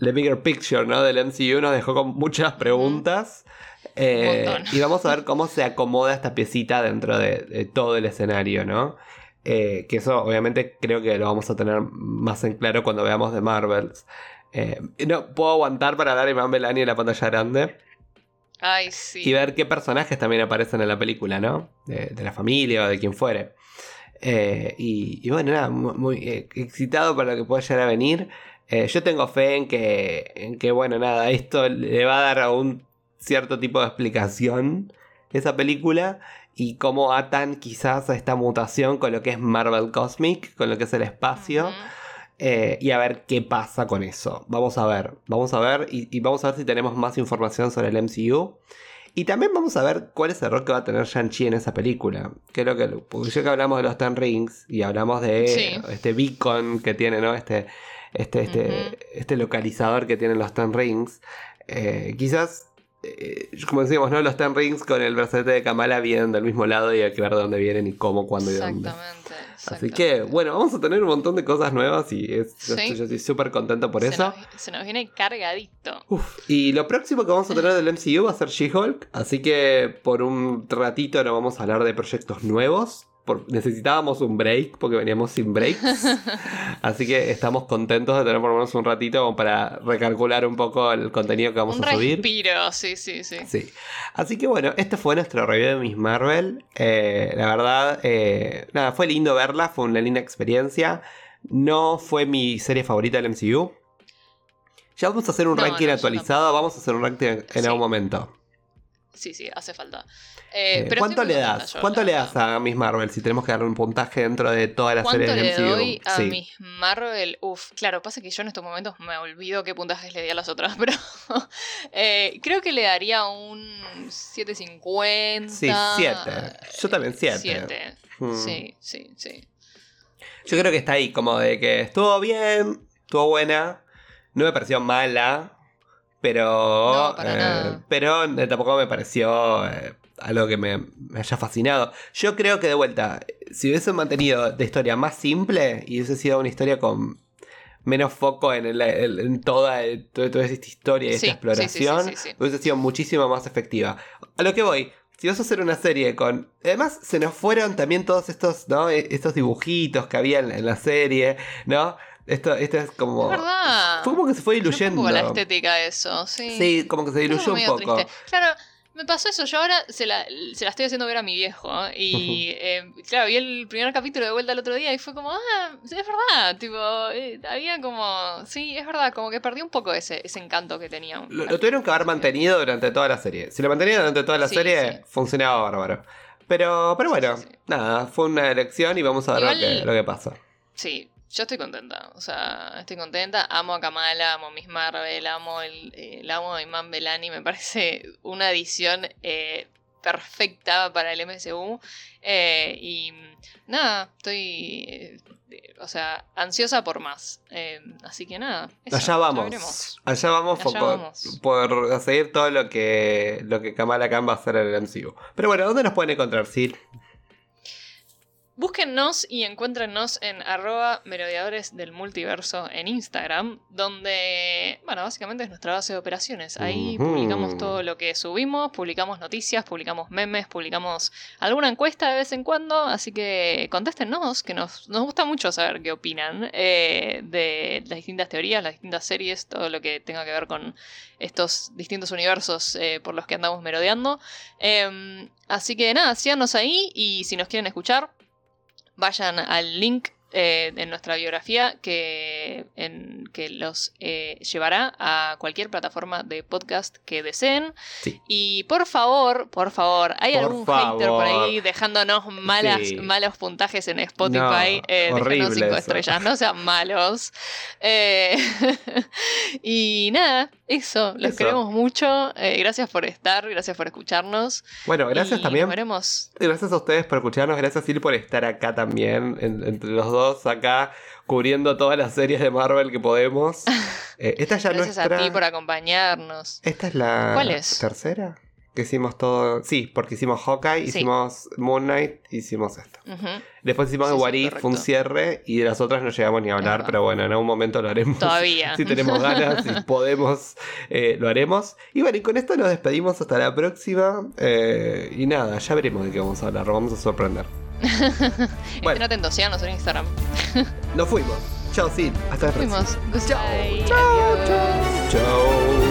The Bigger Picture ¿no? del MCU, nos dejó con muchas preguntas. Eh, y vamos a ver cómo se acomoda esta piecita dentro de, todo el escenario, ¿no? Eh, que eso obviamente creo que lo vamos a tener más en claro cuando veamos The Marvels. Eh, no puedo aguantar para dar a Iván Belani en la pantalla grande. Ay, sí. Y ver qué personajes también aparecen en la película, ¿no? De, la familia o de quien fuere. Eh, y, bueno, nada, muy, excitado para lo que pueda llegar a venir. yo tengo fe en que, en que, bueno, nada, esto le va a dar un cierto tipo de explicación esa película y cómo atan quizás a esta mutación con lo que es Marvel Cosmic, con lo que es el espacio. Eh, y a ver qué pasa con eso. Vamos a ver, vamos a ver y, vamos a ver si tenemos más información sobre el MCU. Y también vamos a ver cuál es el rol que va a tener Shang-Chi en esa película. Creo que, porque ya que hablamos de los Ten Rings y hablamos de este beacon que tiene, ¿no? Este, este, este, este localizador que tienen los Ten Rings. Eh, quizás eh, como decíamos, ¿no? Los Ten Rings con el brazalete de Kamala vienen del mismo lado y hay que ver de dónde vienen y cómo, cuándo y dónde. Exactamente. Así que, bueno, vamos a tener un montón de cosas nuevas y yo, estoy súper contento por eso. se nos viene cargadito. y lo próximo que vamos a tener del MCU va a ser She-Hulk, así que por un ratito no vamos a hablar de proyectos nuevos. Por- necesitábamos un break porque veníamos sin breaks. *laughs* Así que estamos contentos de tener por lo menos un ratito como para recalcular un poco el contenido que vamos Un a subir. respiro, sí, sí, sí. Sí. Así que bueno, este fue nuestro review de Miss Marvel. Eh, la verdad, eh, nada, fue lindo verla, fue una linda experiencia. No fue mi serie favorita del MCU. Ya vamos a hacer un No, ranking no, actualizado, vamos a hacer un ranking en, en Sí. algún momento. Sí, sí, hace falta. Eh, pero ¿Cuánto le das? yo, ¿Cuánto la le das a Miss Marvel si tenemos que darle un puntaje dentro de todas las ¿Cuánto series le del MCU? doy a Sí. Miss Marvel? Uf, claro, pasa que yo en estos momentos me olvido qué puntajes le di a las otras, *laughs* pero eh, creo que le daría un 7.50. Sí, 7. Yo también 7. 7. Mm. Sí, sí, sí. Yo creo que está ahí, como de que estuvo bien, estuvo buena, no me pareció mala, pero. No, para eh, nada. pero tampoco me pareció eh, algo que me, me haya fascinado. Yo creo que de vuelta, si hubiese mantenido de historia más simple y hubiese sido una historia con menos foco en, el- en toda, toda, toda esta historia y Sí, esta exploración, sí, sí. hubiese sido muchísimo más efectiva. A lo que voy, si vas a hacer una serie con... Además, se nos fueron también todos estos, ¿no? E- Estos dibujitos que había en, en la serie, ¿no? Esto, esto es como... Es verdad. Fue como que se fue fue diluyendo. un poco la estética de eso, sí. Sí, como que se diluyó un poco. triste. Claro, me pasó eso. Yo ahora se la, se la estoy haciendo ver a mi viejo. Y eh, claro, vi el primer capítulo de vuelta el otro día y fue como, ah, es verdad. Tipo, eh, había como. Sí, es verdad, como que perdí un poco ese, ese encanto que tenía. Lo, lo tuvieron que haber mantenido durante toda la serie. Si lo mantenían durante toda la Sí, serie, sí. funcionaba bárbaro. Pero, pero bueno, sí. nada, fue una elección y vamos a ver Igual- lo, que, lo que pasa. Sí, yo estoy contenta. O sea, estoy contenta. Amo a Kamala, amo a Miss Marvel, amo el, eh, el amo a Iman Belani. Me parece *laughs* una edición eh, perfecta para el MCU. Eh, y nada, estoy. eh, eh, o sea, ansiosa por más. Eh, así que nada. eso, Allá vamos. Allá vamos, Allá por, vamos. por seguir todo lo que, lo que Kamala Khan va a hacer en el MCU. Pero bueno, ¿dónde nos pueden encontrar, Sil? Búsquennos y encuéntrennos en arroba merodeadores del multiverso en Instagram, donde, bueno, básicamente es nuestra base de operaciones. Ahí publicamos todo lo que subimos, publicamos noticias, publicamos memes, publicamos alguna encuesta de vez en cuando, así que contéstenos, que nos, nos gusta mucho saber qué opinan eh, de las distintas teorías, las distintas series, todo lo que tenga que ver con estos distintos universos eh, por los que andamos merodeando. Em, así que nada, síganos ahí y si nos quieren escuchar, vayan al link eh, en nuestra biografía que, en, que los eh, llevará a cualquier plataforma de podcast que deseen. Sí. Y por favor, por favor, ¿hay Por algún hater por favor. ahí dejándonos malas, Sí. malos puntajes en Spotify? No, eh, cinco eso. estrellas, no sean malos. Eh, *laughs* y nada, eso, los Eso. queremos mucho. gracias por estar, gracias por escucharnos. Bueno, gracias y también. Veremos. Gracias a ustedes por escucharnos. Gracias, Sil, por estar acá también. en- entre los dos, acá, cubriendo todas las series de Marvel que podemos. *laughs* Eh, esta ya Gracias nuestra. a ti por acompañarnos. Esta es la ¿Cuál es? tercera. Que hicimos todo. Sí, porque hicimos Hawkeye, Sí. hicimos Moon Knight, hicimos esto. Después hicimos Sí, The sí, What If, correcto. un cierre, y de las otras no llegamos ni a hablar, pero bueno, en algún momento lo haremos. Todavía. *laughs* si tenemos ganas, si *laughs* podemos, eh, lo haremos. Y bueno, y con esto nos despedimos hasta la próxima. eh, y nada, ya veremos de qué vamos a hablar, vamos a sorprender. Bueno. Estén atentos, síganos en Instagram. Nos fuimos. Chao, Sid. Hasta la próxima. Fuimos. Chao. Chao. Chao.